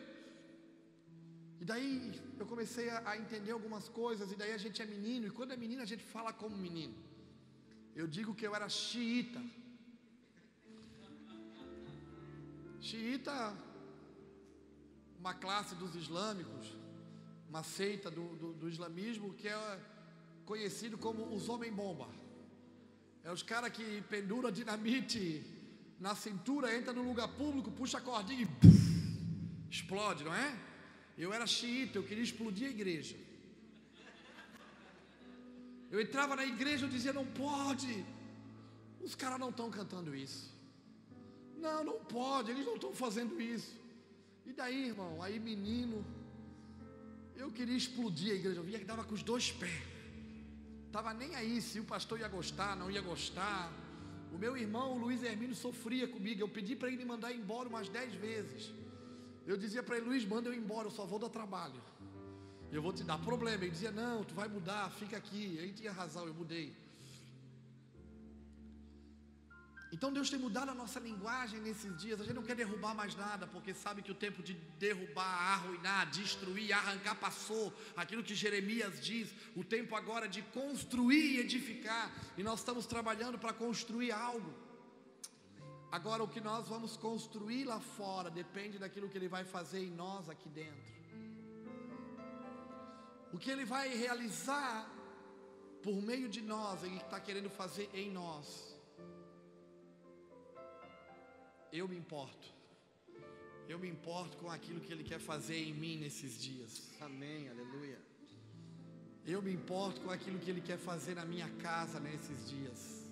E daí eu comecei a, a, entender algumas coisas. E daí a gente é menino. E quando é menino, a gente fala como menino. Eu digo que eu era xiita. Xiita, uma classe dos islâmicos, uma seita do, do, do islamismo que é conhecido como os homem-bomba. É os caras que penduram dinamite na cintura, entra no lugar público, puxa a cordinha e puff, explode, não é? Eu era xiita, eu queria explodir a igreja. Eu entrava na igreja e dizia: não pode. Os caras não estão cantando isso. Não, não pode, eles não estão fazendo isso. E daí, irmão, aí menino, eu queria explodir a igreja, eu via que dava com os dois pés. Estava nem aí se o pastor ia gostar, não ia gostar. O meu irmão, o Luiz Hermínio, sofria comigo. Eu pedi para ele me mandar embora umas dez vezes. Eu dizia para ele, Luiz, manda eu embora, eu só vou dar trabalho. Eu vou te dar problema. Ele dizia, não, tu vai mudar, fica aqui. Ele tinha razão, eu mudei. Então Deus tem mudado a nossa linguagem nesses dias. A gente não quer derrubar mais nada, porque sabe que o tempo de derrubar, arruinar, destruir, arrancar passou. Aquilo que Jeremias diz, o tempo agora de construir e edificar. E nós estamos trabalhando para construir algo. Agora, o que nós vamos construir lá fora depende daquilo que Ele vai fazer em nós aqui dentro. O que Ele vai realizar por meio de nós, Ele está querendo fazer em nós eu me importo. Eu me importo com aquilo que Ele quer fazer em mim nesses dias.
Amém, aleluia.
Eu me importo com aquilo que Ele quer fazer na minha casa nesses dias.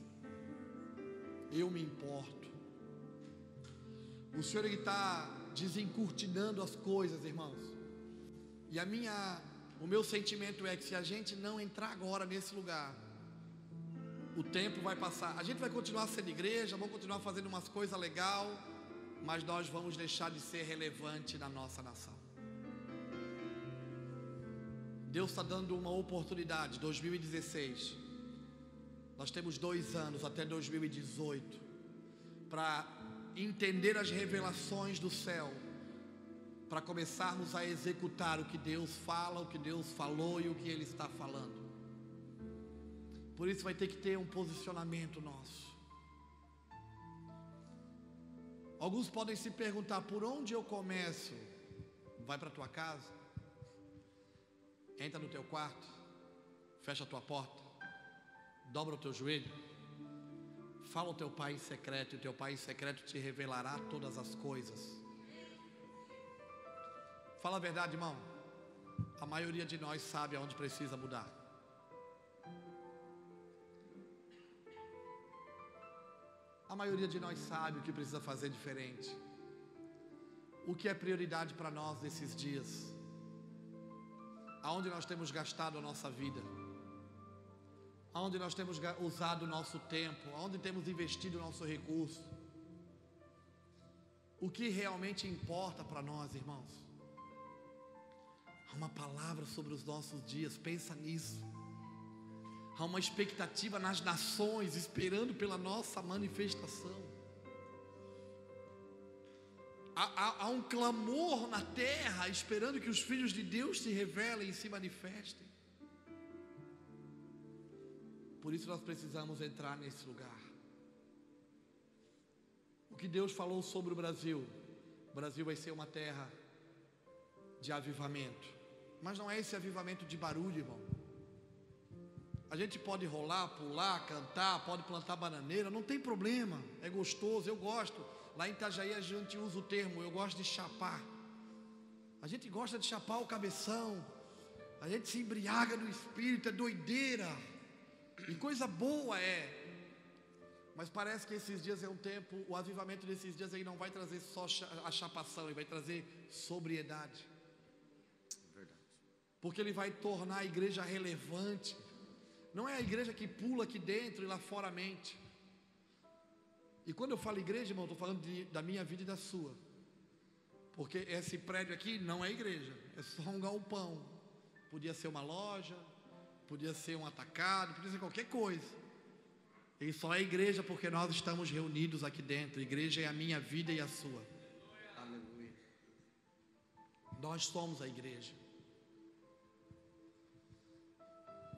Eu me importo. O Senhor está desencurtinando as coisas, irmãos. E a minha, o meu sentimento é que se a gente não entrar agora nesse lugar, o tempo vai passar. A gente vai continuar sendo igreja, vamos continuar fazendo umas coisas legal, mas nós vamos deixar de ser relevante na nossa nação. Deus está dando uma oportunidade, 2016. Nós temos dois anos até 2018 para entender as revelações do céu, para começarmos a executar o que Deus fala, o que Deus falou e o que Ele está falando. Por isso vai ter que ter um posicionamento nosso. Alguns podem se perguntar: por onde eu começo? Vai para a tua casa, entra no teu quarto, fecha a tua porta, dobra o teu joelho, fala ao teu pai em secreto, e o teu pai em secreto te revelará todas as coisas. Fala a verdade, irmão. A maioria de nós sabe aonde precisa mudar. A maioria de nós sabe o que precisa fazer diferente. O que é prioridade para nós nesses dias? Aonde nós temos gastado a nossa vida? Aonde nós temos usado o nosso tempo? Aonde temos investido o nosso recurso? O que realmente importa para nós, irmãos? Há uma palavra sobre os nossos dias, pensa nisso. Há uma expectativa nas nações, esperando pela nossa manifestação. Há, há, há, um clamor na terra, esperando que os filhos de Deus se revelem e se manifestem. Por isso nós precisamos entrar nesse lugar. O que Deus falou sobre o Brasil: o Brasil vai ser uma terra de avivamento. Mas não é esse avivamento de barulho, irmão. A gente pode rolar, pular, cantar, pode plantar bananeira, não tem problema, é gostoso, eu gosto. Lá em Itajaí a gente usa o termo, eu gosto de chapar. A gente gosta de chapar o cabeção, a gente se embriaga no espírito, é doideira, e coisa boa é. Mas parece que esses dias é um tempo, o avivamento desses dias aí não vai trazer só a chapação, ele vai trazer sobriedade. Porque ele vai tornar a igreja relevante. Não é a igreja que pula aqui dentro e lá fora a mente. E quando eu falo igreja, irmão, estou falando de, da minha vida e da sua. Porque esse prédio aqui não é igreja, é só um galpão. Podia ser uma loja, podia ser um atacado, podia ser qualquer coisa. E só é igreja porque nós estamos reunidos aqui dentro. Igreja é a minha vida e a sua. Aleluia. Nós somos a igreja.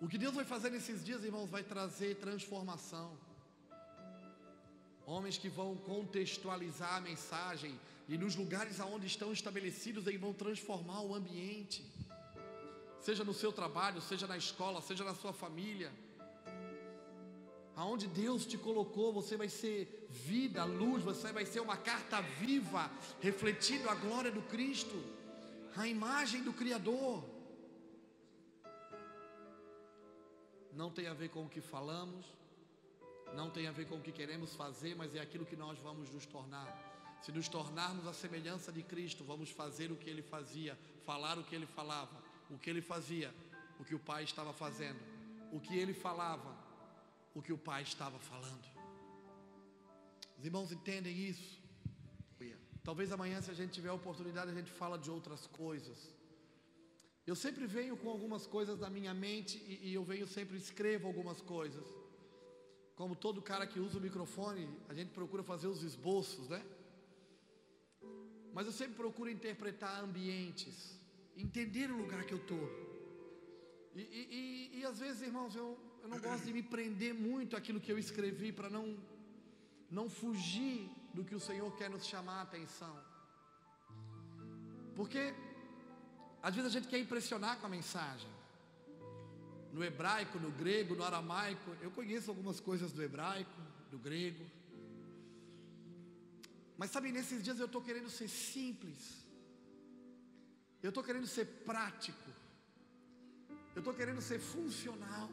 O que Deus vai fazer nesses dias, irmãos, vai trazer transformação. Homens que vão contextualizar a mensagem e nos lugares aonde estão estabelecidos, eles vão transformar o ambiente. Seja no seu trabalho, seja na escola, seja na sua família. Aonde Deus te colocou, você vai ser vida, luz, você vai ser uma carta viva, refletindo a glória do Cristo, a imagem do Criador. Não tem a ver com o que falamos, não tem a ver com o que queremos fazer, mas é aquilo que nós vamos nos tornar. Se nos tornarmos a semelhança de Cristo, vamos fazer o que ele fazia, falar o que ele falava, o que ele fazia, o que o Pai estava fazendo, o que ele falava, o que o Pai estava falando. Os irmãos entendem isso? Talvez amanhã, se a gente tiver a oportunidade, a gente fala de outras coisas. Eu sempre venho com algumas coisas na minha mente e, e eu venho sempre escrevo algumas coisas. Como todo cara que usa o microfone, a gente procura fazer os esboços, né? Mas eu sempre procuro interpretar ambientes, entender o lugar que eu estou. E, e, e, às vezes, irmãos, eu, eu não gosto de me prender muito àquilo que eu escrevi para não, não fugir do que o Senhor quer nos chamar a atenção. Porque às vezes a gente quer impressionar com a mensagem. No hebraico, no grego, no aramaico. Eu conheço algumas coisas do hebraico, do grego. Mas sabe, nesses dias eu estou querendo ser simples. Eu estou querendo ser prático. Eu estou querendo ser funcional.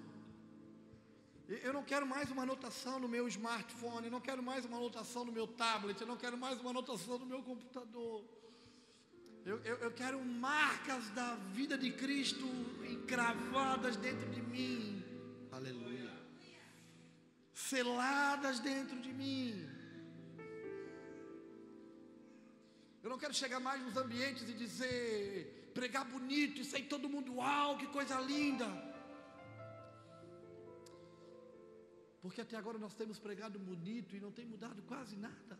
Eu não quero mais uma anotação no meu smartphone, eu não quero mais uma anotação no meu tablet, eu não quero mais uma anotação no meu computador. Eu, eu, eu quero marcas da vida de Cristo encravadas dentro de mim. Aleluia. Seladas dentro de mim. Eu não quero chegar mais nos ambientes e dizer, pregar bonito e sair todo mundo, uau, que coisa linda. Porque até agora nós temos pregado bonito e não tem mudado quase nada.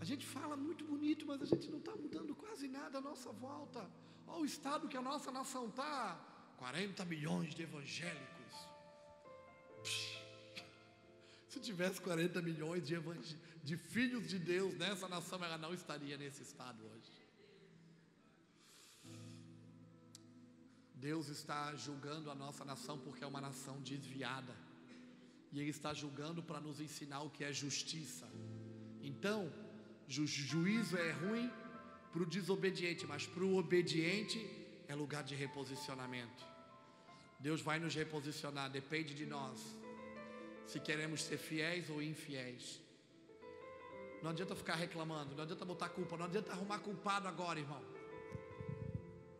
A gente fala muito bonito, mas a gente não está mudando quase nada à nossa volta. Olha o estado que a nossa nação está: 40 milhões de evangélicos. Se tivesse 40 milhões de, de filhos de Deus nessa nação, ela não estaria nesse estado hoje. Deus está julgando a nossa nação porque é uma nação desviada. E Ele está julgando para nos ensinar o que é justiça. Então, ju juízo é ruim para o desobediente, mas para o obediente é lugar de reposicionamento. Deus vai nos reposicionar, depende de nós. Se queremos ser fiéis ou infiéis. Não adianta ficar reclamando, não adianta botar culpa, não adianta arrumar culpado agora, irmão.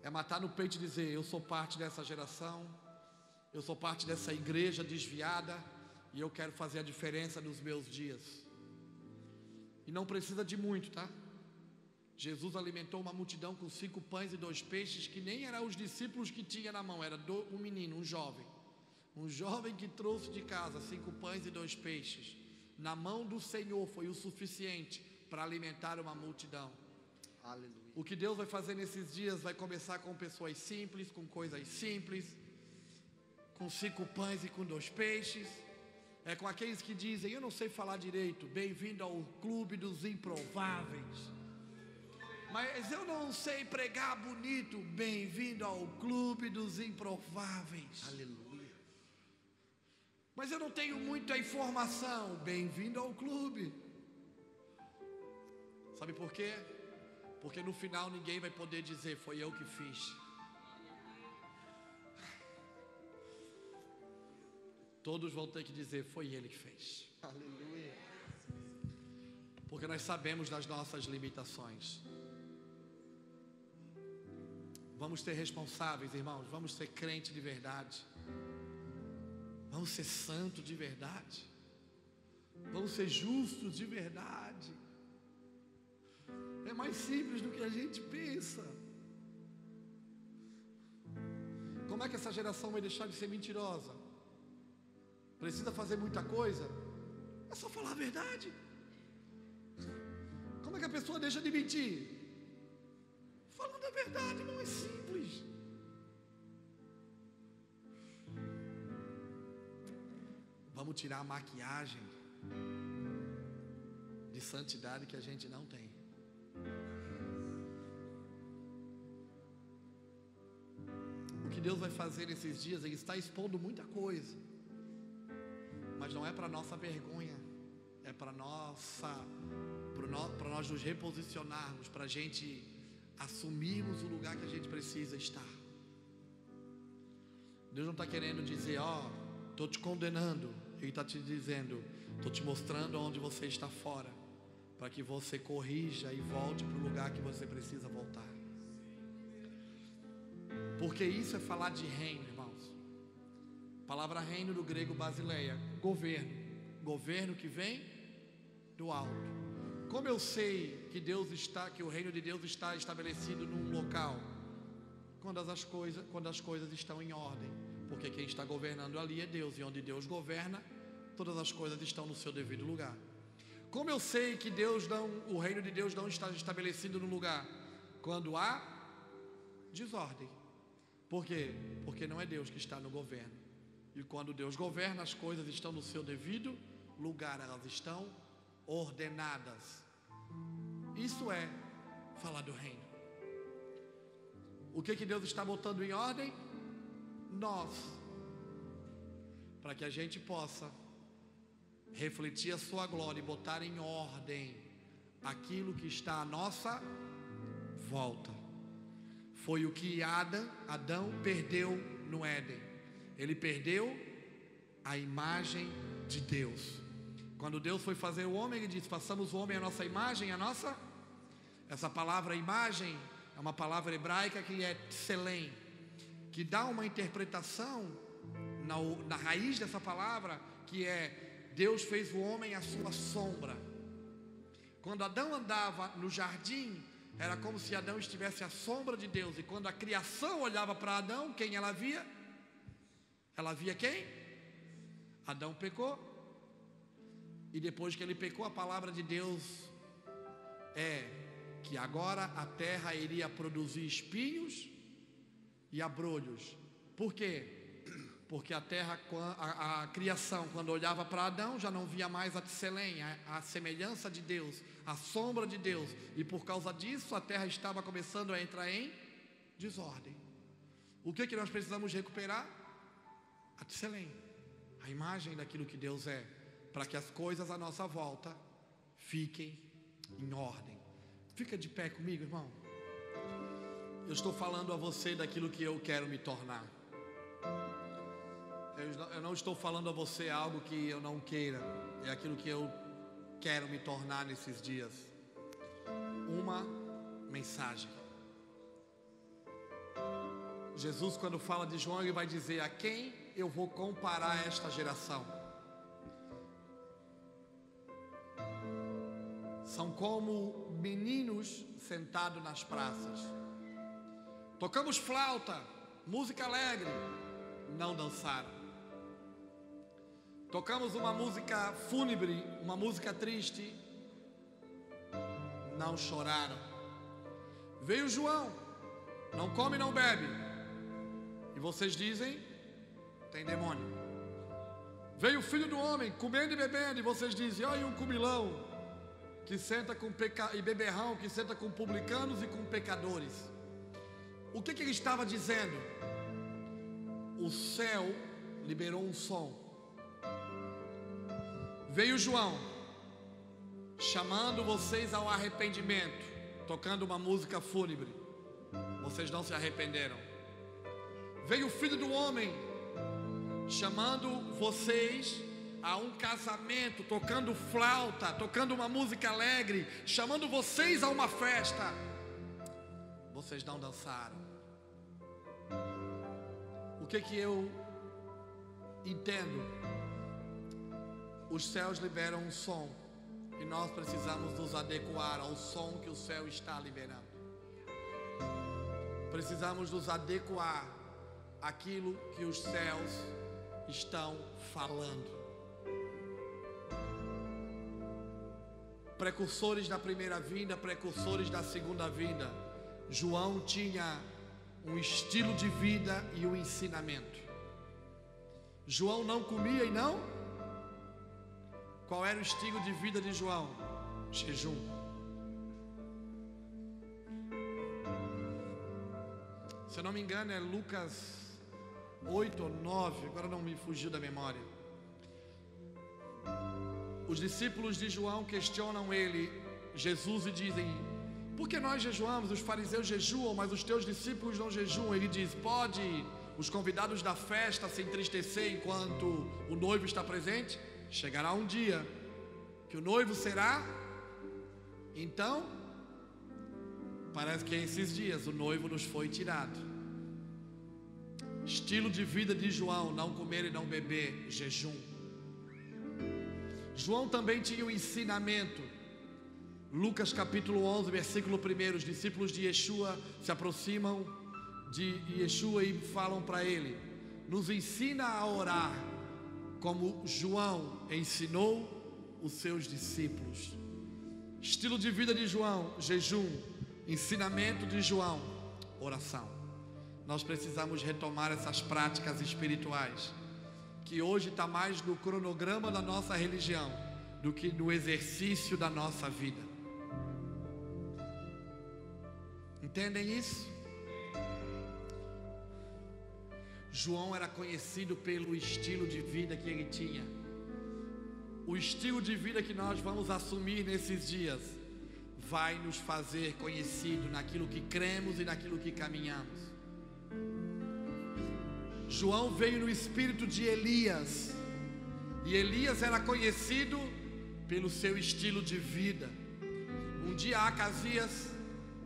É matar no peito e dizer: Eu sou parte dessa geração, eu sou parte dessa igreja desviada e eu quero fazer a diferença nos meus dias. E não precisa de muito, tá? Jesus alimentou uma multidão com cinco pães e dois peixes, que nem eram os discípulos que tinha na mão, era um menino, um jovem. Um jovem que trouxe de casa cinco pães e dois peixes. Na mão do Senhor foi o suficiente para alimentar uma multidão. Aleluia. O que Deus vai fazer nesses dias vai começar com pessoas simples, com coisas simples, com cinco pães e com dois peixes. É com aqueles que dizem: Eu não sei falar direito, bem-vindo ao clube dos improváveis. Mas eu não sei pregar bonito, bem-vindo ao clube dos improváveis. Aleluia. Mas eu não tenho muita informação, bem-vindo ao clube. Sabe por quê? Porque no final ninguém vai poder dizer foi eu que fiz. Todos vão ter que dizer foi ele que fez. Aleluia. Porque nós sabemos das nossas limitações. Vamos ser responsáveis, irmãos. Vamos ser crente de verdade. Vamos ser santo de verdade. Vamos ser justos de verdade. É mais simples do que a gente pensa. Como é que essa geração vai deixar de ser mentirosa? Precisa fazer muita coisa? É só falar a verdade. Como é que a pessoa deixa de mentir? Falando a verdade, não é simples. Vamos tirar a maquiagem de santidade que a gente não tem. O que Deus vai fazer nesses dias, Ele está expondo muita coisa, não é para nossa vergonha, é para nossa, para nós nos reposicionarmos, para a gente assumirmos o lugar que a gente precisa estar. Deus não está querendo dizer, ó, oh, estou te condenando, Ele está te dizendo, estou te mostrando onde você está fora para que você corrija e volte para o lugar que você precisa voltar. Porque isso é falar de reino, irmãos. palavra reino do grego basileia, governo. Governo que vem do alto. Como eu sei que Deus está, que o reino de Deus está estabelecido num local? Quando as coisas, quando as coisas estão em ordem. Porque quem está governando ali é Deus, e onde Deus governa, todas as coisas estão no seu devido lugar. Como eu sei que Deus não, o reino de Deus não está estabelecido no lugar? Quando há desordem. Por quê? Porque não é Deus que está no governo. E quando Deus governa, as coisas estão no seu devido lugar, elas estão ordenadas. Isso é falar do reino. O que que Deus está botando em ordem? Nós. Para que a gente possa refletir a sua glória e botar em ordem aquilo que está à nossa volta. Foi o que Adão, Adão perdeu no Éden. Ele perdeu a imagem de Deus. Quando Deus foi fazer o homem, ele disse: "Façamos o homem a nossa imagem, a nossa". Essa palavra imagem é uma palavra hebraica que é tselem, que dá uma interpretação na, na raiz dessa palavra, que é Deus fez o homem à sua sombra. Quando Adão andava no jardim, era como se Adão estivesse à sombra de Deus. E quando a criação olhava para Adão, quem ela via? Ela via quem? Adão pecou. E depois que ele pecou, a palavra de Deus é que agora a terra iria produzir espinhos e abrolhos. Por quê? Porque a terra, a, a criação, quando olhava para Adão, já não via mais a Tselém, a, a semelhança de Deus, a sombra de Deus. E por causa disso, a terra estava começando a entrar em desordem. O que, que nós precisamos recuperar? A Tselém, a imagem daquilo que Deus é para que as coisas à nossa volta fiquem em ordem. Fica de pé comigo, irmão. Eu estou falando a você daquilo que eu quero me tornar. Eu não estou falando a você algo que eu não queira, é aquilo que eu quero me tornar nesses dias. Uma mensagem. Jesus, quando fala de João, ele vai dizer: A quem eu vou comparar esta geração? são como meninos sentados nas praças. Tocamos flauta, música alegre, não dançaram. Tocamos uma música fúnebre, uma música triste, não choraram. Veio João, não come, não bebe. E vocês dizem, tem demônio. Veio o filho do homem, comendo e bebendo, e vocês dizem, olha um cumilão que senta com peca... e beberrão que senta com publicanos e com pecadores. O que, que ele estava dizendo? O céu liberou um som. Veio João, chamando vocês ao arrependimento, tocando uma música fúnebre. Vocês não se arrependeram. Veio o filho do homem, chamando vocês a um casamento, tocando flauta, tocando uma música alegre, chamando vocês a uma festa. Vocês não dançaram. O que que eu entendo? Os céus liberam um som e nós precisamos nos adequar ao som que o céu está liberando. Precisamos nos adequar àquilo que os céus estão falando. precursores da primeira vinda, precursores da segunda vinda. João tinha um estilo de vida e um ensinamento. João não comia e não? Qual era o estilo de vida de João? Jejum. Se eu não me engano, é Lucas 8 ou 9, agora não me fugiu da memória. Os discípulos de João questionam ele, Jesus, e dizem: Por que nós jejuamos? Os fariseus jejuam, mas os teus discípulos não jejuam. Ele diz: Pode os convidados da festa se entristecer enquanto o noivo está presente? Chegará um dia que o noivo será. Então, parece que esses dias o noivo nos foi tirado. Estilo de vida de João: não comer e não beber, jejum. João também tinha um ensinamento. Lucas capítulo 11, versículo 1, os discípulos de Yeshua se aproximam de Yeshua e falam para ele: Nos ensina a orar, como João ensinou os seus discípulos. Estilo de vida de João: jejum. Ensinamento de João: oração. Nós precisamos retomar essas práticas espirituais que hoje está mais no cronograma da nossa religião do que no exercício da nossa vida. Entendem isso? João era conhecido pelo estilo de vida que ele tinha. O estilo de vida que nós vamos assumir nesses dias vai nos fazer conhecido naquilo que cremos e naquilo que caminhamos. João veio no espírito de Elias, e Elias era conhecido pelo seu estilo de vida. Um dia Acasias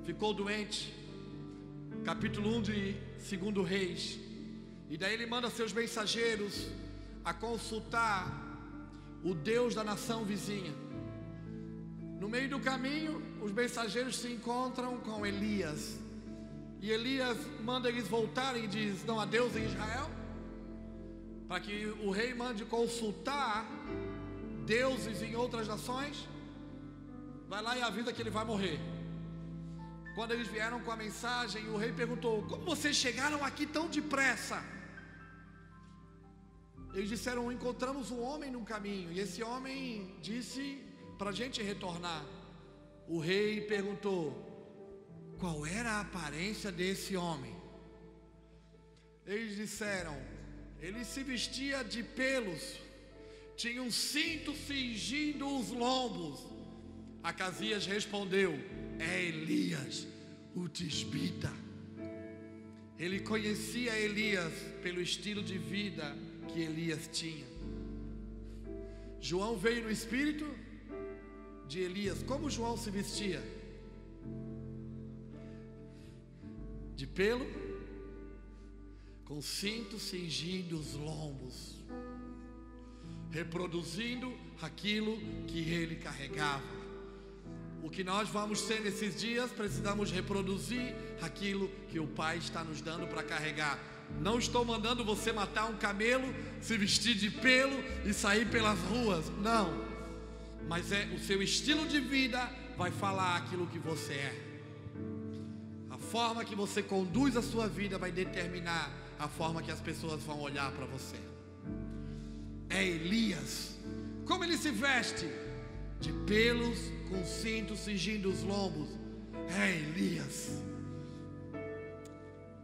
ficou doente, capítulo 1 de 2 Reis, e daí ele manda seus mensageiros a consultar o Deus da nação vizinha. No meio do caminho, os mensageiros se encontram com Elias. E Elias manda eles voltarem e diz: Não há Deus em Israel? Para que o rei mande consultar deuses em outras nações. Vai lá e avisa que ele vai morrer. Quando eles vieram com a mensagem, o rei perguntou: Como vocês chegaram aqui tão depressa? Eles disseram: Encontramos um homem num caminho. E esse homem disse para a gente retornar. O rei perguntou: qual era a aparência desse homem? Eles disseram: ele se vestia de pelos, tinha um cinto cingindo os lombos. Acasias respondeu: É Elias, o tisbita. Ele conhecia Elias pelo estilo de vida que Elias tinha. João veio no espírito de Elias. Como João se vestia? De pelo, com cinto cingindo os lombos, reproduzindo aquilo que ele carregava. O que nós vamos ser nesses dias, precisamos reproduzir aquilo que o Pai está nos dando para carregar. Não estou mandando você matar um camelo, se vestir de pelo e sair pelas ruas. Não mas é o seu estilo de vida vai falar aquilo que você é. Forma que você conduz a sua vida vai determinar a forma que as pessoas vão olhar para você. É Elias. Como ele se veste? De pelos com cinto cingindo os lombos. É Elias.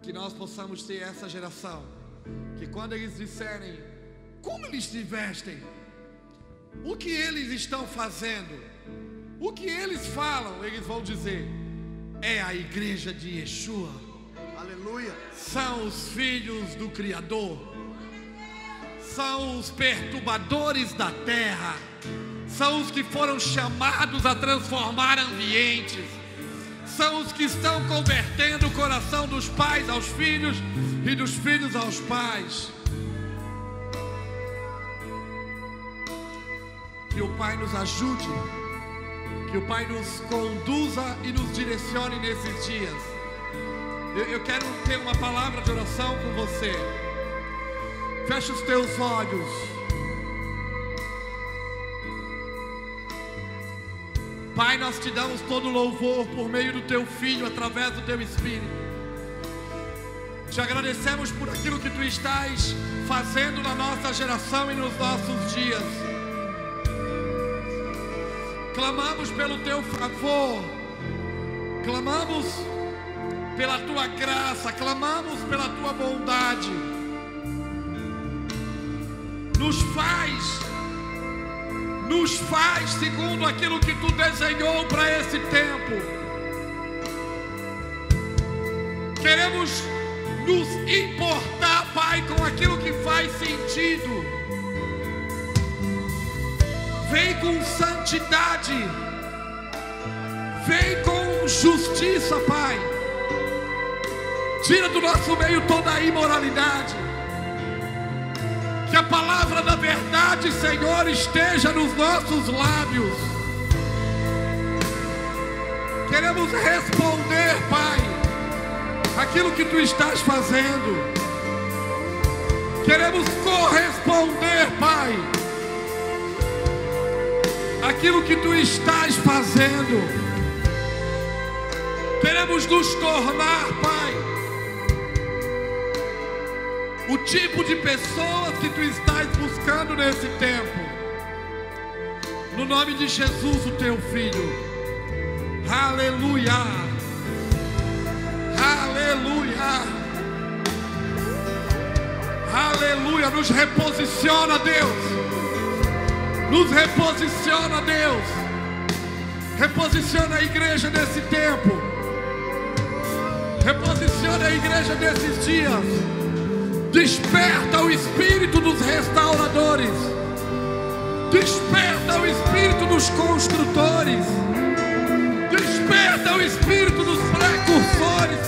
Que nós possamos ter essa geração. Que quando eles disserem como eles se vestem, o que eles estão fazendo, o que eles falam, eles vão dizer: é a igreja de Yeshua. Aleluia. São os filhos do Criador. São os perturbadores da terra. São os que foram chamados a transformar ambientes. São os que estão convertendo o coração dos pais aos filhos e dos filhos aos pais. Que o Pai nos ajude, que o Pai nos conduza e nos direcione nesses dias. Eu, eu quero ter uma palavra de oração com você. Feche os teus olhos. Pai, nós te damos todo louvor por meio do teu filho, através do teu espírito. Te agradecemos por aquilo que tu estás fazendo na nossa geração e nos nossos dias clamamos pelo teu favor, clamamos pela tua graça, clamamos pela tua bondade. Nos faz, nos faz segundo aquilo que tu desenhou para esse tempo. Queremos nos importar, Pai, com aquilo que faz sentido Vem com santidade. Vem com justiça, Pai. Tira do nosso meio toda a imoralidade. Que a palavra da verdade, Senhor, esteja nos nossos lábios. Queremos responder, Pai, aquilo que tu estás fazendo. Queremos corresponder, Pai aquilo que tu estás fazendo. Queremos nos tornar, Pai, o tipo de pessoas que tu estás buscando nesse tempo. No nome de Jesus, o teu filho. Aleluia. Aleluia. Aleluia. Nos reposiciona, Deus. Nos reposiciona, Deus. Reposiciona a igreja nesse tempo. Reposiciona a igreja nesses dias. Desperta o espírito dos restauradores. Desperta o espírito dos construtores. Desperta o espírito dos precursores